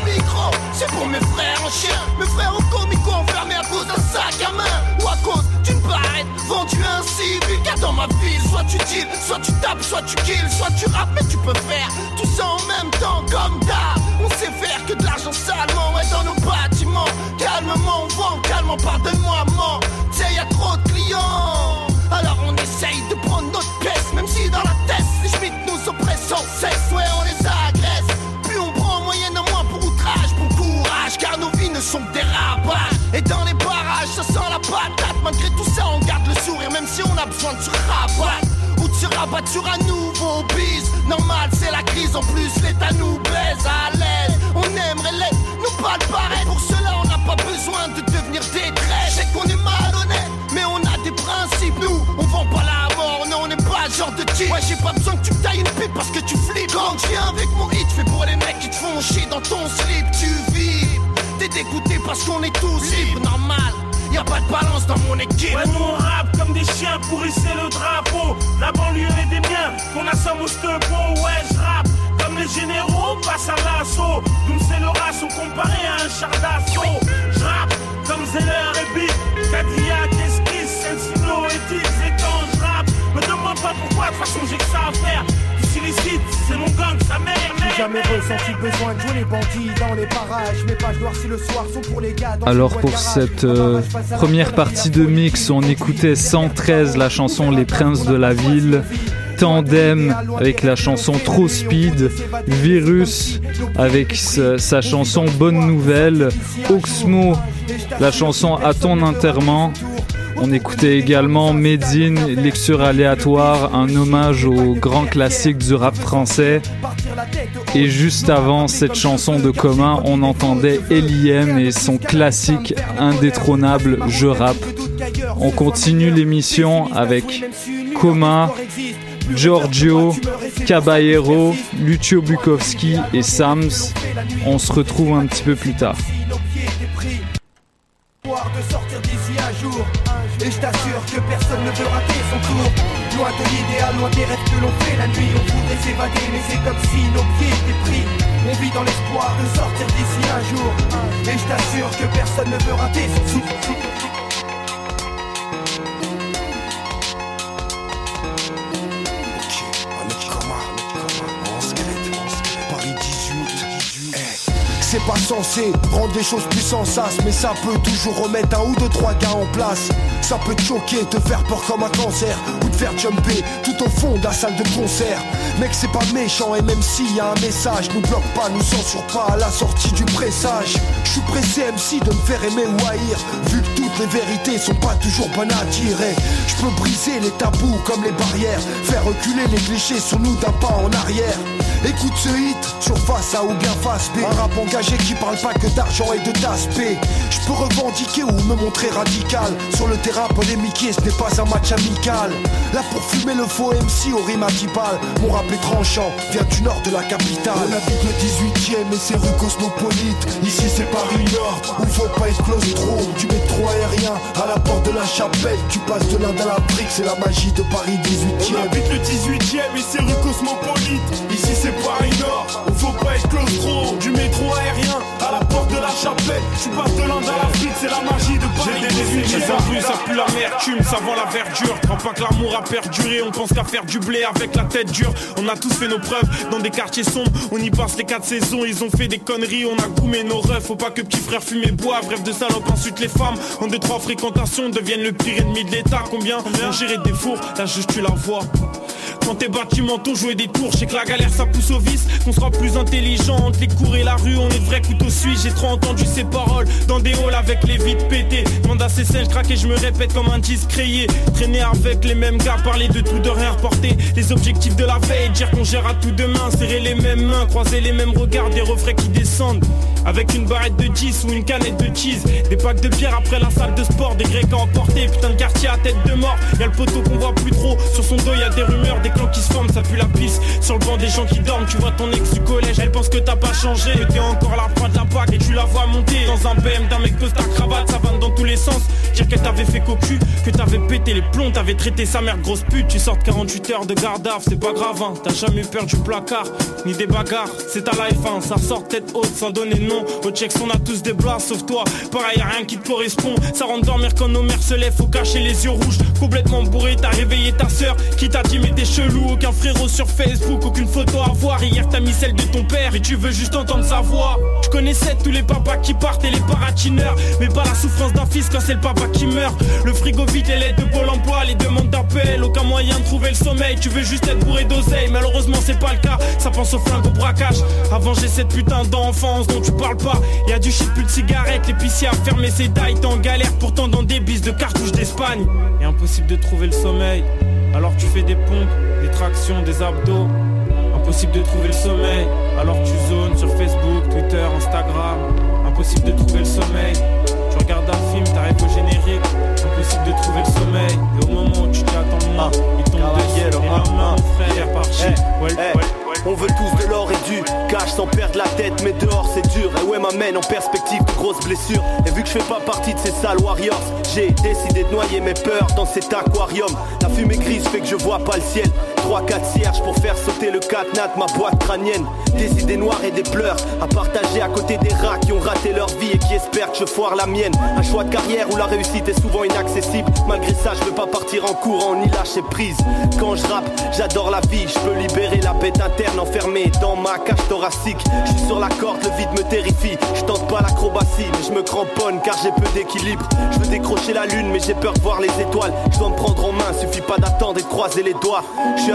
micro, c'est pour mes frères en chien, mes frères au comico enfermés à cause d'un sac à main ou à cause d'une barrette vendue ainsi. Vulgaire dans ma ville, soit tu deals, soit tu tapes, soit tu kills, soit tu rappes, mais tu peux faire tout ça en même temps comme d'hab. On sait faire que de l'argent salement, ouais, dans nos bâtiments. Calmement, on vend, calmement, pardonne-moi, man. T'sais, y a trop de clients. Alors on essaye de prendre notre pièce, même si dans la tête, les schmitts nous oppressent sans cesse. Ouais, on les agresse. Puis on prend moyenne en moins pour outrage, pour courage, car nos vies ne sont que des rapages. Et dans les barrages, ça sent la patate. Malgré tout ça, on garde le sourire, même si on a besoin de se rabattre. Ou de se rabattre sur un nouveau bise. Normal, c'est la crise, en plus, l'État nous baise à l'aise. On aimerait l'être, nous pas le paraître. Pour cela, on n'a pas besoin de devenir des Ouais, j'ai pas besoin que tu me tailles une pipe parce que tu flippes. Viens avec mon hit, fais pour les mecs qui te font chier dans ton slip, tu vis. T'es dégoûté parce qu'on est tous libres, normal. Y a pas de balance dans mon équipe. Ouais, nous on rappe comme des chiens pour hisser le drapeau. La banlieue est des miens, qu'on assomme au stepo. Ouais, je rappe comme les généraux, passe à l'assaut. Nous c'est le race comparé à un char d'assaut. Je rappe comme Zeller et Beat, Cadillac, Esquisse, Sensino et Dix. Et me demande pas pourquoi, de toute façon j'ai que ça à faire. Du Silicite, c'est mon gang, sa mère, J'ai mère, jamais mère, ressenti le besoin de jouer les bandits dans les parages. Mes pages noires si le soir sont pour les gars. dans Alors pour cette euh, première partie de mix, on écoutait 113 la chanson Les Princes de la Ville, Tandem avec la chanson Trop Speed, Virus avec sa, sa chanson Bonne Nouvelle, Oxmo la chanson À ton enterrement. On écoutait également Medine, Lecture aléatoire, un hommage au grand classique du rap français. Et juste avant cette chanson de commun, on entendait Eliem et son classique indétrônable Je rappe. On continue l'émission avec Coma, Giorgio, Caballero, Lucio Bukowski et Sams. On se retrouve un petit peu plus tard. Je t'assure que personne ne veut rater son tour. Loin de l'idéal, loin des rêves que l'on fait la nuit On voudrait s'évader mais c'est comme si nos pieds étaient pris. On vit dans l'espoir de sortir d'ici un jour. Et je t'assure que personne ne veut rater son tour C'est pas censé rendre les choses plus sensaces, mais ça peut toujours remettre un ou deux trois gars en place. ça peut te choquer, te faire peur comme un cancer Ou te faire jumper tout au fond de la salle de concert. Mec c'est pas méchant et même s'il y a un message Nous bloque pas, nous censure pas à la sortie du pressage. Je suis pressé MC de me faire aimer ou haïr Vu que toutes les vérités sont pas toujours bonnes à dire. Je peux briser les tabous comme les barrières Faire reculer les clichés sur nous d'un pas en arrière Écoute ce hit, surface A ou bien face B Un rap engagé qui parle pas que d'argent et de d'aspect Je peux revendiquer ou me montrer radical. Sur le terrain polémiqué, ce n'est pas un match amical. Là pour fumer le faux MC au rime Mon rap est tranchant, vient du nord de la capitale. On habite le 18ème et c'est rue cosmopolite. Ici c'est Paris Nord, où faut pas être claustro Du métro aérien à la porte de la chapelle. Tu passes de l'Inde à l'Afrique, c'est la magie de Paris 18ème On habite le 18ème et c'est rue cosmopolite Du métro aérien à la porte de la chapelle Tu passes de l'Inde à l'Afrique, c'est la magie de Paris J'ai des 18 plus, ça pue l'amertume, ça vend la verdure. Crois pas que l'amour a perduré, on pense qu'à faire du blé avec la tête dure. On a tous fait nos preuves dans des quartiers sombres, on y passe les quatre saisons. Ils ont fait des conneries, on a goumé nos refs. Faut pas que petit frère fume et boive, rêve de salope. Ensuite, les femmes en deux, trois fréquentations deviennent le pire ennemi de l'État. Combien ont géré des fours, là juste tu la vois. Quand tes bâtiments t'ont joué des tours, je sais que la galère ça pousse au vice, qu'on sera plus intelligent entre les cours et la rue, on est de vrais couteaux suisses. J'ai trop entendu ces paroles dans des halls avec les vides pétés. Demande à ces scènes, je craque je me répète comme un disque créé. Traîner avec les mêmes gars, parler de tout, de rien reporter. Les objectifs de la veille, dire qu'on gère à tout demain, serrer les mêmes mains, croiser les mêmes regards, des refrains qui descendent. Avec une barrette de 10 ou une canette de cheese. Des packs de bière après la salle de sport. Des grecs à emporter, putain de quartier à tête de mort. Y'a le poteau qu'on voit plus trop. Sur son dos y'a des rumeurs, des clans qui se forment Ça pue la pisse, sur le banc des gens qui dorment Tu vois ton ex du collège, elle pense que t'as pas changé Que t'es encore la proie de la PAC Et tu la vois monter dans un BM d'un mec ta cravate. Ça va dans tous les sens. Dire qu'elle t'avait fait cocu, que t'avais pété les plombs T'avais traité sa mère grosse pute. Tu sortes 48 heures de garde à c'est pas grave hein. T'as jamais eu peur du placard, ni des bagarres. C'est ta life hein, ça sort tête haute sans donner nom Au checks on a tous des blas sauf toi. Pareil rien qui te correspond. Ça rentre dormir quand nos mères se lèvent Faut cacher les yeux rouges. Complètement bourré t'as réveillé ta sœur Qui t'a dit mais t'es chelou. Aucun frérot sur Facebook Aucune photo à voir. Hier t'as mis celle de ton père Et tu veux juste entendre sa voix. Je connaissais tous les papas qui partent et les paratineurs. Mais pas la souffrance d'un fils quand c'est le papa qui meurt. Le frigo vide les lettres de Pôle emploi Les demandes d'appel. Aucun moyen de trouver le sommeil Tu veux juste être bourré d'oseille. Malheureusement c'est pas le cas. Ça pense au flingue au braquage. Avant j'ai cette putain d'enfance dont tu parles pas Y'a du shit, plus de cigarettes, l'épicier a fermé ses dailles, t'es en galère pourtant dans des bises de cartouches d'Espagne. Et impossible de trouver le sommeil, alors tu fais des pompes, des tractions, des abdos. Impossible de trouver le sommeil, alors tu zones sur Facebook, Twitter, Instagram. Impossible de trouver le sommeil, tu regardes un film, t'arrives au générique. Impossible de trouver le sommeil, et au moment où tu t'y attends le moins, il tombe dessus. Et là, mon frère, par shit, well. On veut tous de l'or et du cash sans perdre la tête, mais dehors c'est dur. Et ouais, m'amène en perspective de grosses blessures. Et vu que je fais pas partie de ces sales warriors, j'ai décidé de noyer mes peurs dans cet aquarium. La fumée grise fait que je vois pas le ciel. 3-4 cierges pour faire sauter le catenat de ma boîte crânienne. Des idées noires et des pleurs à partager à côté des rats qui ont raté leur vie et qui espèrent que je foire la mienne. Un choix de carrière où la réussite est souvent inaccessible. Malgré ça, je veux pas partir en courant ni lâcher prise. Quand je rappe, j'adore la vie. Je peux libérer la bête interne enfermée dans ma cage thoracique. Je suis sur la corde, le vide me terrifie. Je tente pas l'acrobatie, mais je me cramponne car j'ai peu d'équilibre. Je veux décrocher la lune, mais j'ai peur de voir les étoiles. Je dois me prendre en main, suffit pas d'attendre et de croiser les doigts.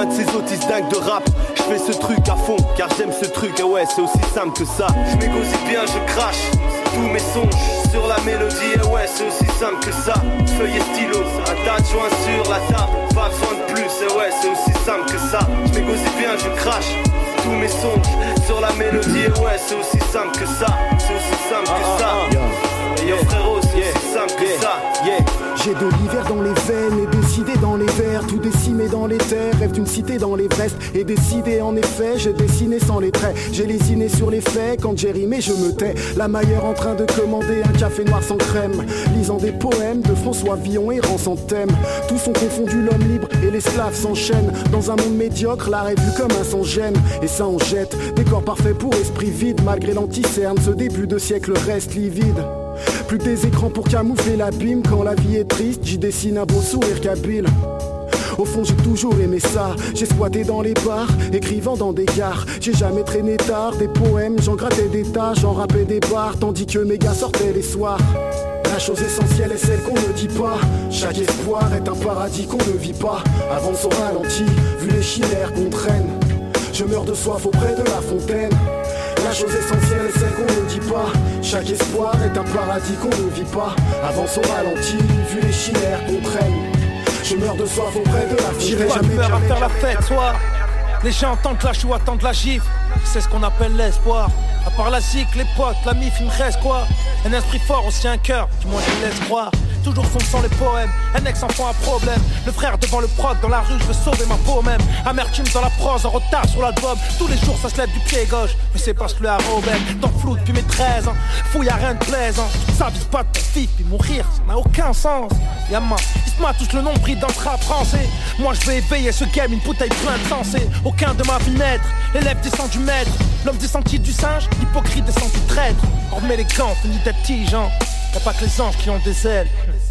De ces autistes dingues de rap. Je fais ce truc à fond, car j'aime ce truc. Et ouais, c'est aussi simple que ça. Je négocie bien, je crache tous mes songes sur la mélodie. Et ouais, c'est aussi simple que ça. Feuille et stylo, un tas de joints sur la table. Pas besoin de plus, et ouais, c'est aussi simple que ça. Je négocie bien, je crache tous mes songes sur la mélodie. Et ouais, c'est aussi simple que ça. C'est aussi simple que ça. Et yo frérot, c'est aussi simple que ça. J'ai de l'hiver dans les veines et dans les vers, tout décimé dans les terres, rêve d'une cité dans l'Everest et décidé en effet, j'ai dessiné sans les traits, j'ai lésiné sur les faits, quand j'ai rimé je me tais, la mailleure en train de commander un café noir sans crème, lisant des poèmes de François Villon errant sans thème, tous sont confondus l'homme libre et l'esclave s'enchaîne, dans un monde médiocre, l'art est vu comme un sans gêne, et ça en jette, décor parfait pour esprit vide, malgré l'anticerne, ce début de siècle reste livide. Plus des écrans pour camoufler l'abîme Quand la vie est triste, j'y dessine un beau sourire kabyle au fond j'ai toujours aimé ça J'ai squatté dans les bars, écrivant dans des gares J'ai jamais traîné tard, des poèmes J'en grattais des tas, j'en rappais des bars Tandis que mes gars sortaient les soirs La chose essentielle est celle qu'on ne dit pas. Chaque espoir est un paradis qu'on ne vit pas. Avance au ralenti, vu les chimères qu'on traîne. Je meurs de soif auprès de la fontaine. La chose essentielle est celle qu'on ne dit pas. Chaque espoir est un paradis qu'on ne vit pas. Avance au ralenti, vu les chimères qu'on traîne. Je meurs de soif auprès de la fontaine. J'irai jamais peur à faire la fête, soit. Les gens entendent la chou, attendent la gifle. C'est ce qu'on appelle l'espoir. À part la zik, les potes, la mif, il me reste quoi? Un esprit fort, aussi un cœur, du moins je laisse croire. Toujours son sang, les poèmes, un ex-enfant à problème. Le frère devant le prod, dans la rue, je veux sauver ma peau même. Amertume dans la prose, en retard sur l'album. Tous les jours, ça se lève du pied gauche. Mais c'est parce que le à Robin, dans flou depuis mes 13 ans. Fou, y'a rien de plaisant. Ça vise pas de ton puis mourir, ça n'a aucun sens. Yaman, ils se tous le nombril d'un trap français. Moi, je vais éveiller ce game, une bouteille pleine de sensé. Aucun de ma vie naître, l'élève descend du maître. L'homme descend du singe, l'hypocrite descend du traître. Remets les gants, finis d'être tigeant. Y'a pas que les anges qui ont des ailes,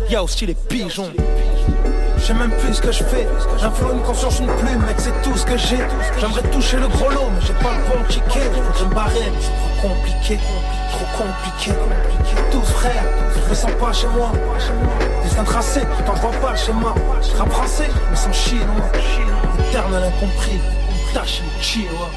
y'a aussi les pigeons. Je sais même plus ce que je fais. J'ai un une conscience, une plume, mec, c'est tout ce que j'ai. J'aimerais toucher le gros lot, mais j'ai pas le bon ticket. Que me barrer, mais c'est trop compliqué. Trop compliqué. Tous frères, je me sens pas chez moi. Destin tracé, t'en vois pas le schéma. Rap français, mais sans chinois. Éternel incompris. Tâche, chinois.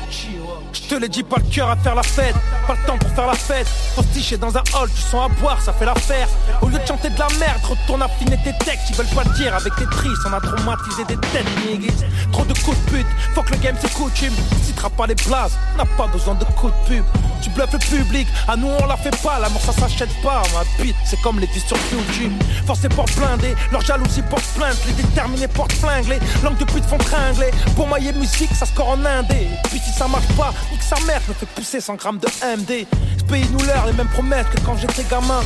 Je te l'ai dit, pas le cœur à faire la fête, pas le temps pour faire la fête. Postiché dans un hall, tu sens à boire, ça fait l'affaire. Au lieu de chanter de la merde, retourne affiner tes textes. Ils veulent pas le dire avec tes tristes, on a traumatisé des têtes niggas. Trop de coups de pute, faut que le game c'est coutume. Citera pas les blases, n'a pas besoin de coups de pub. Tu bluffes le public, à nous on la fait pas, la mort ça s'achète pas. Ma bite, c'est comme les vies sur YouTube. Forcés porte blindés, leur jalousie porte plainte, les déterminés portent flingues, les langues de pute font tringler. Pour mailler musique, ça score en indé. Puis si ça marche pas, nique sa mère, me fait pousser 100 grammes de MD. Ce pays nous l'air les mêmes promesses que quand j'étais gamin.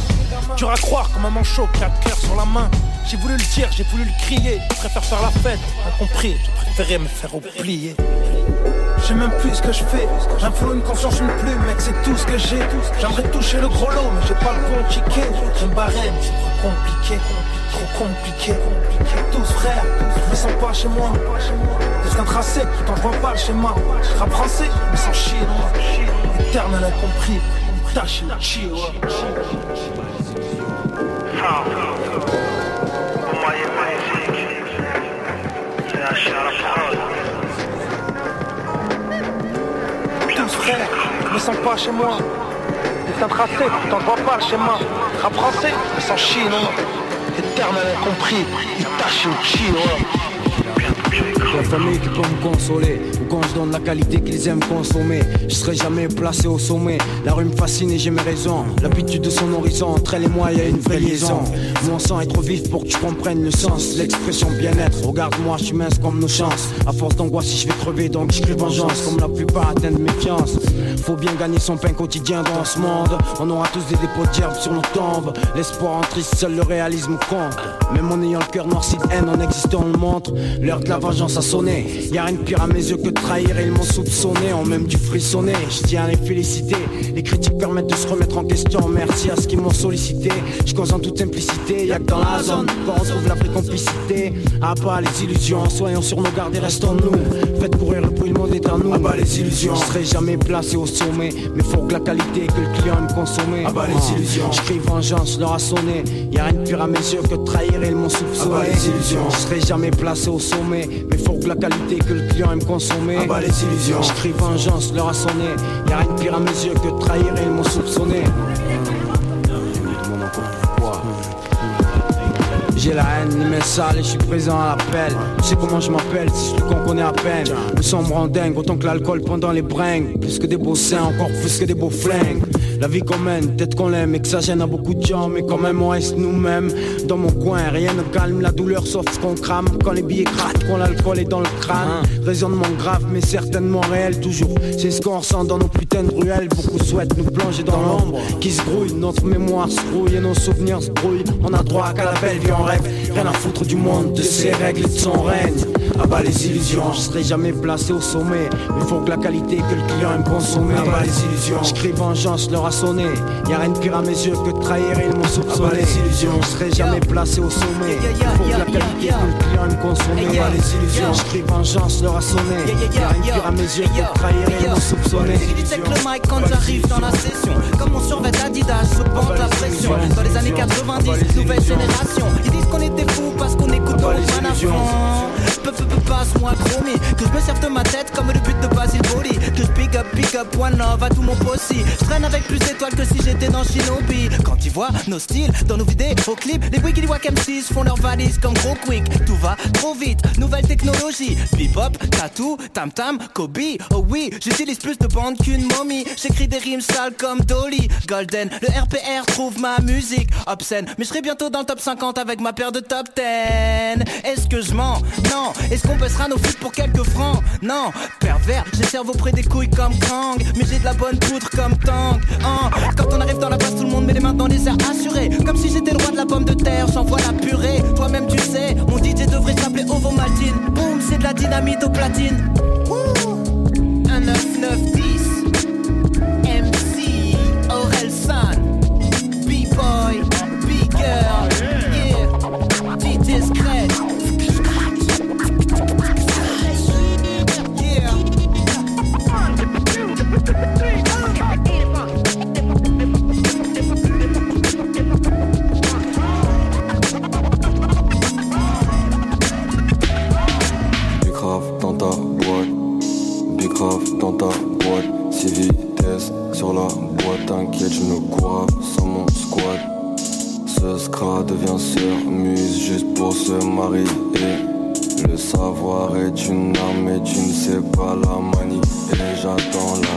Tu à croire comme un manchot qui a le cœur sur la main. J'ai voulu le dire, j'ai voulu le crier. Je préfère faire la fête, incompris, je préférais me faire oublier. Je sais même plus ce que je fais. J'ai un flow, une conscience, une plume, mec, c'est tout ce que j'ai. J'aimerais toucher le gros lot, mais j'ai pas le bon ticket. Je me barrer, mais c'est trop compliqué. Trop compliqué, tous frères, je me sens pas chez moi. Destin tracé, t'en vois pas le schéma? Rap français, mais sans chinois. Éternel incompris, tâche chinois. Pour moi, un chien frères, je me sens pas chez moi. Destin tracé, t'en vois pas le schéma. Rap français, mais sans chinois. Éternel incompris, Itachi chinois. La famille qui peut me consoler quand je donne la qualité qu'ils aiment consommer. Je serai jamais placé au sommet. La rue me fascine et j'ai mes raisons. L'habitude de son horizon Entre elle et moi y a une vraie liaison. Mon sang est trop vif pour que tu comprennes le sens. L'expression bien-être Regarde-moi je suis mince comme nos chances. À force d'angoisse si je vais crever donc je crie vengeance. Comme la plupart atteignent méfiance Faut bien gagner son pain quotidien dans ce monde. On aura tous des dépôts d'herbe sur nos tombes. L'espoir en triste, seul le réalisme compte. Même en ayant le cœur noirci de haine En existant on le montre L'heure de la vengeance a sonné. Y'a rien de pire à mes yeux que de trahir et ils m'ont soupçonné, en même du frissonner. Je tiens à les féliciter. Les critiques permettent de se remettre en question. Merci à ceux qui m'ont sollicité. Je cause en toute simplicité. Y'a que dans la zone qu'on retrouve la vraie complicité. À bas les illusions, soyons sur nos gardes et restons nous. Faites courir le bruit, le monde est à nous. À bas les illusions, je serai jamais placé au sommet. Mais faut que la qualité que le client aime consommer. À bas les illusions, je crie vengeance, leur a sonné. Y'a rien de pire à mes yeux que de trahir et ils m'ont soupçonné. les illusions, je serai jamais placé au sommet. Mais faut que la qualité que le client aime consommer. Ah bah les illusions. Je crie vengeance, leur a sonné. Y'a rien de pire à mes yeux que de trahir et ils m'ont soupçonné. J'ai la haine, les mains sales et je suis présent à l'appel. Tu sais comment je m'appelle, si je qu'on connaît à peine. Me sombre en dingue, autant que l'alcool pendant les bringues. Plus que des beaux seins, encore plus que des beaux flingues. La vie qu'on mène, peut-être qu'on l'aime et que ça gêne à beaucoup de gens, mais quand même on reste nous-mêmes. Dans mon coin, rien ne calme la douleur sauf qu'on crame. Quand les billets craquent, quand l'alcool est dans le crâne. Raisonnement grave, mais certainement réel toujours. C'est ce qu'on ressent dans nos putains de ruelles. Beaucoup souhaitent nous plonger dans l'ombre qui se grouille. Notre mémoire se brouille et nos souvenirs se brouillent. On a droit qu'à la belle vie en rêve. Rien à foutre du monde, de ses règles et de son règne. Ah bah les illusions, je serai jamais placé au sommet. Il faut que la qualité que le client aime consommer. Ah bah les illusions, je crie vengeance, leur a sonné. Y'a rien de pire à mes yeux que de trahir et ils m'ont soupçonné. Bah les illusions, je serai jamais placé au sommet. Il faut que la qualité que le client aime consommer. Ah bah les illusions, je crie vengeance, leur a sonné. Y'a rien à mes yeux de trahir et ils m'ont soupçonné. Check le mic quand j'arrive dans la session. Comme mon survêt Adidas, je bande la pression. Dans les années 90, nouvelle génération. Ils disent qu'on était fous parce qu'on écoute nos passe-moi promis Que je me serve de ma tête comme le but de Basil Boli Que je big up, big up, one love à tout mon possi Je traîne avec plus d'étoiles que si j'étais dans Shinobi Quand ils voient nos styles dans nos vidéos clips Les Wiggly Wack M6 font leur valise comme gros quick Tout va trop vite, nouvelle technologie. Bebop, tattoo, tam tam, Kobe. Oh oui, j'utilise plus de bandes qu'une momie. J'écris des rimes sales comme Dolly. Golden, le RPR trouve ma musique obscène. Mais je serai bientôt dans le top 50 avec ma paire de top 10 Est-ce que je mens? Non. Est-ce qu'on baissera nos feats pour quelques francs? Non. Pervers, j'ai cerveau près des couilles comme Kang. Mais j'ai de la bonne poudre comme Tang Hein, Quand on arrive dans la base tout le monde met les mains dans les airs assurés. Comme si j'étais le roi de la pomme de terre J'envoie la purée. Toi-même tu sais Mon DJ devrait s'appeler Ovo Maltine. Boum c'est de la dynamite au platine. Wouh. Un 9 9 10 6 vitesses sur la boîte, t'inquiète, je me cours sans mon squad. Ce scra devient sœur muse juste pour se marier. Le savoir est une arme et tu ne sais pas la manier. Et j'attends la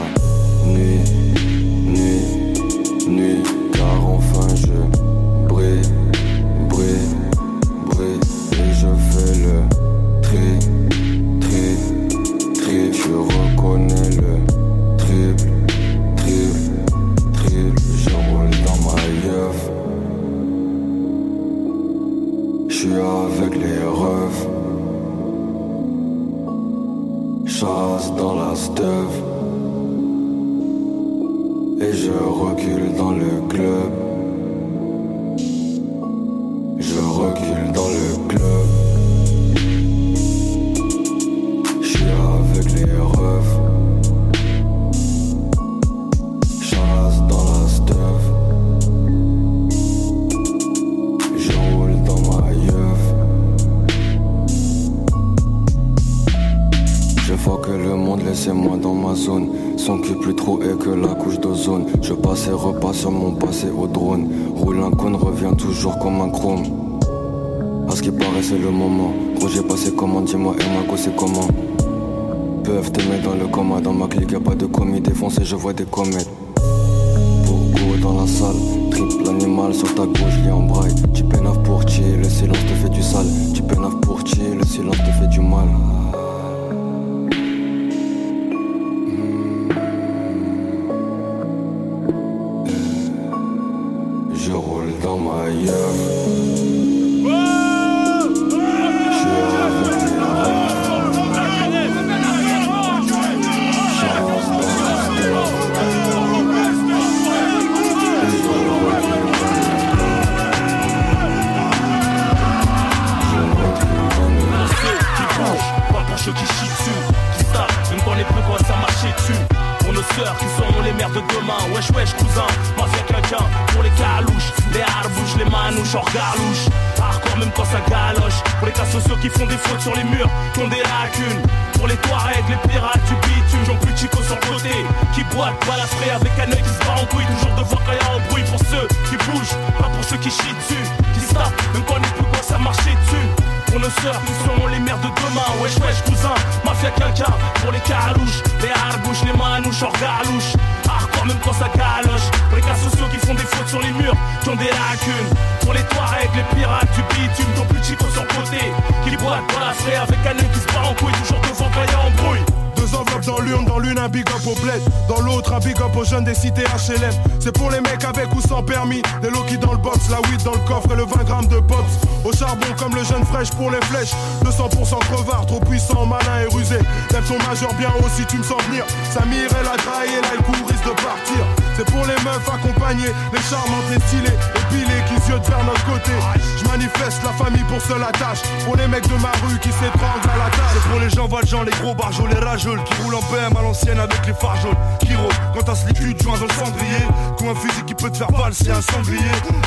Wesh wesh cousin, mafia quelqu'un Pour les carouches, les harbouches, les manouches hors galouche Hardcore même quand ça galoche. Pour les cas sociaux qui font des fautes sur les murs Qui ont des lacunes. Pour les Touaregs, les pirates du bitume Ton plus chico sur côté. Qui boitent dans la frais avec un œil qui se bat en couille Toujours devant quand y'a embrouille Deux dans l'urne, dans l'une un big up au bled, dans l'autre un big up aux jeunes des cités HLM. C'est pour les mecs avec ou sans permis, des qui dans le box, la weed dans le coffre et le 20 grammes de pops. Au charbon comme le jeune fraîche pour les flèches, 200% crevard, trop puissant, malin et rusé. Lève ton majeur bien haut si tu me sens venir. Samir, elle a trahi, là, le risque de partir. C'est pour les meufs accompagnées, les charmantes, les stylées, épilées qui se vers notre côté. Je manifeste la famille pour seule attache. Pour les mecs de ma rue qui s'étranglent à la tâche. Pour les gens valjean, les gros barjols, les rageux qui roulent en BM à l'ancienne avec les phares jaunes. Qui rôdent quand t'as ce liquide joint dans le cendrier. Comme un fusil qui peut te faire valser un sanglier.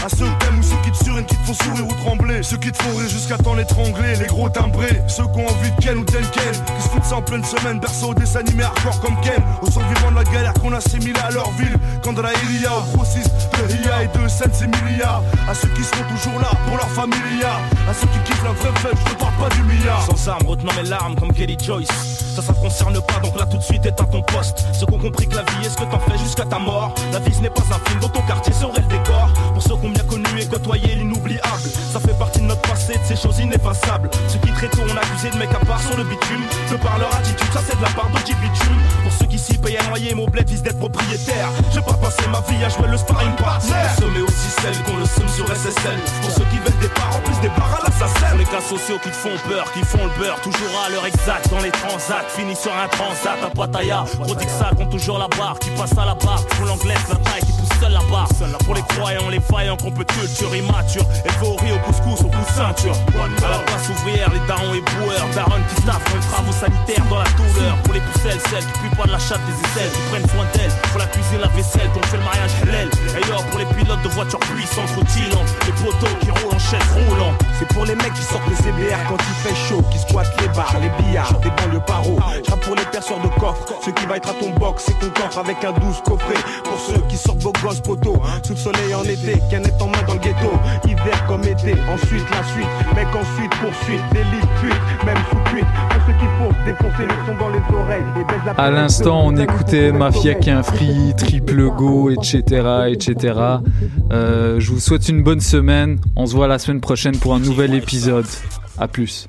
À ceux que t'aimes ou ceux qui te surinent, qui te font sourire ou trembler. Ceux qui te font rire jusqu'à temps l'étrangler. Les gros timbrés, ceux qui ont envie de Ken ou Ken Qui se foutent ça en pleine semaine, berceau des animés hardcore comme Ken. Au sang vivant de la galère qu'on assimile à leur ville. Quand de la Ilia au grossiste de Ria et de Sense milliards. À ceux qui seront toujours là pour leur familia. À ceux qui kiffent la vraie fête, je te parle pas du milliard. Sans armes, retenant mes larmes comme Kelly Joyce. Ça, ça concerne pas, donc là tout de suite est à ton poste. Ceux qui ont compris que la vie est ce que t'en fais jusqu'à ta mort. La vie ce n'est pas un film, dans ton quartier serait le décor. Pour ceux qui ont bien connu et côtoyé l'inoubliable. Ça fait partie de notre passé, de ces choses ineffaçables. Ceux qui très tôt ont accusé de mecs à part sur le bitume. De par leur attitude, ça c'est de la part de bitume. Pour ceux s'y payent à noyer, mon bled vise d'être propriétaire. Je pas passer ma vie à jouer le sparring partner. mais aussi celles qu'on le somme sur SSL. Pour ceux qui veulent des parts, en plus des parts à l'assassin. Les cas sociaux qui te font peur, qui font le beurre. Toujours à l'heure exacte dans les transats. Fini sur un transat à Pattaya. Prodigue ça compte toujours la barre. Qui passe à la barre. Pour l'anglaise, la taille qui pousse seule la barre. Pour les croyants, les faillants qu'on peut culture immature. Élevé au riz, au couscous, au coup ceinture. À la place ouvrière, les darons et boueurs. Darons qui staffent les travaux sanitaires dans la douleur. Pour les pousselles, celles qui puent pas de la chatte des aisselles. Prennent soin d'elles. Pour la cuisine, la vaisselle. Qu'on fait le mariage halal. Et yo, pour les pilotes de voitures puissantes, routillantes. Les poteaux qui roulent en chaise roulant. C'est pour les mecs qui sortent les CBR quand il fait chaud. Qui squattent les bars, les billards, des banlieues paro. J'rappe pour les perceurs de coffre. Ce qui va être à ton box, c'est qu'on coffre avec un douce coffret. Pour ceux qui sortent vos gosses poteaux. Sous le soleil en été, canette en main dans le ghetto. Hiver comme été, ensuite la suite. Mec, ensuite poursuite, délit, fuite, même sous cuite. Pour ceux qui font défoncer le son dans les oreilles. Et baise la À l'instant, on écoutait Mafia qu'un free, Triple Go, etc. etc. Euh, je vous souhaite une bonne semaine. On se voit la semaine prochaine pour un nouvel épisode. A plus.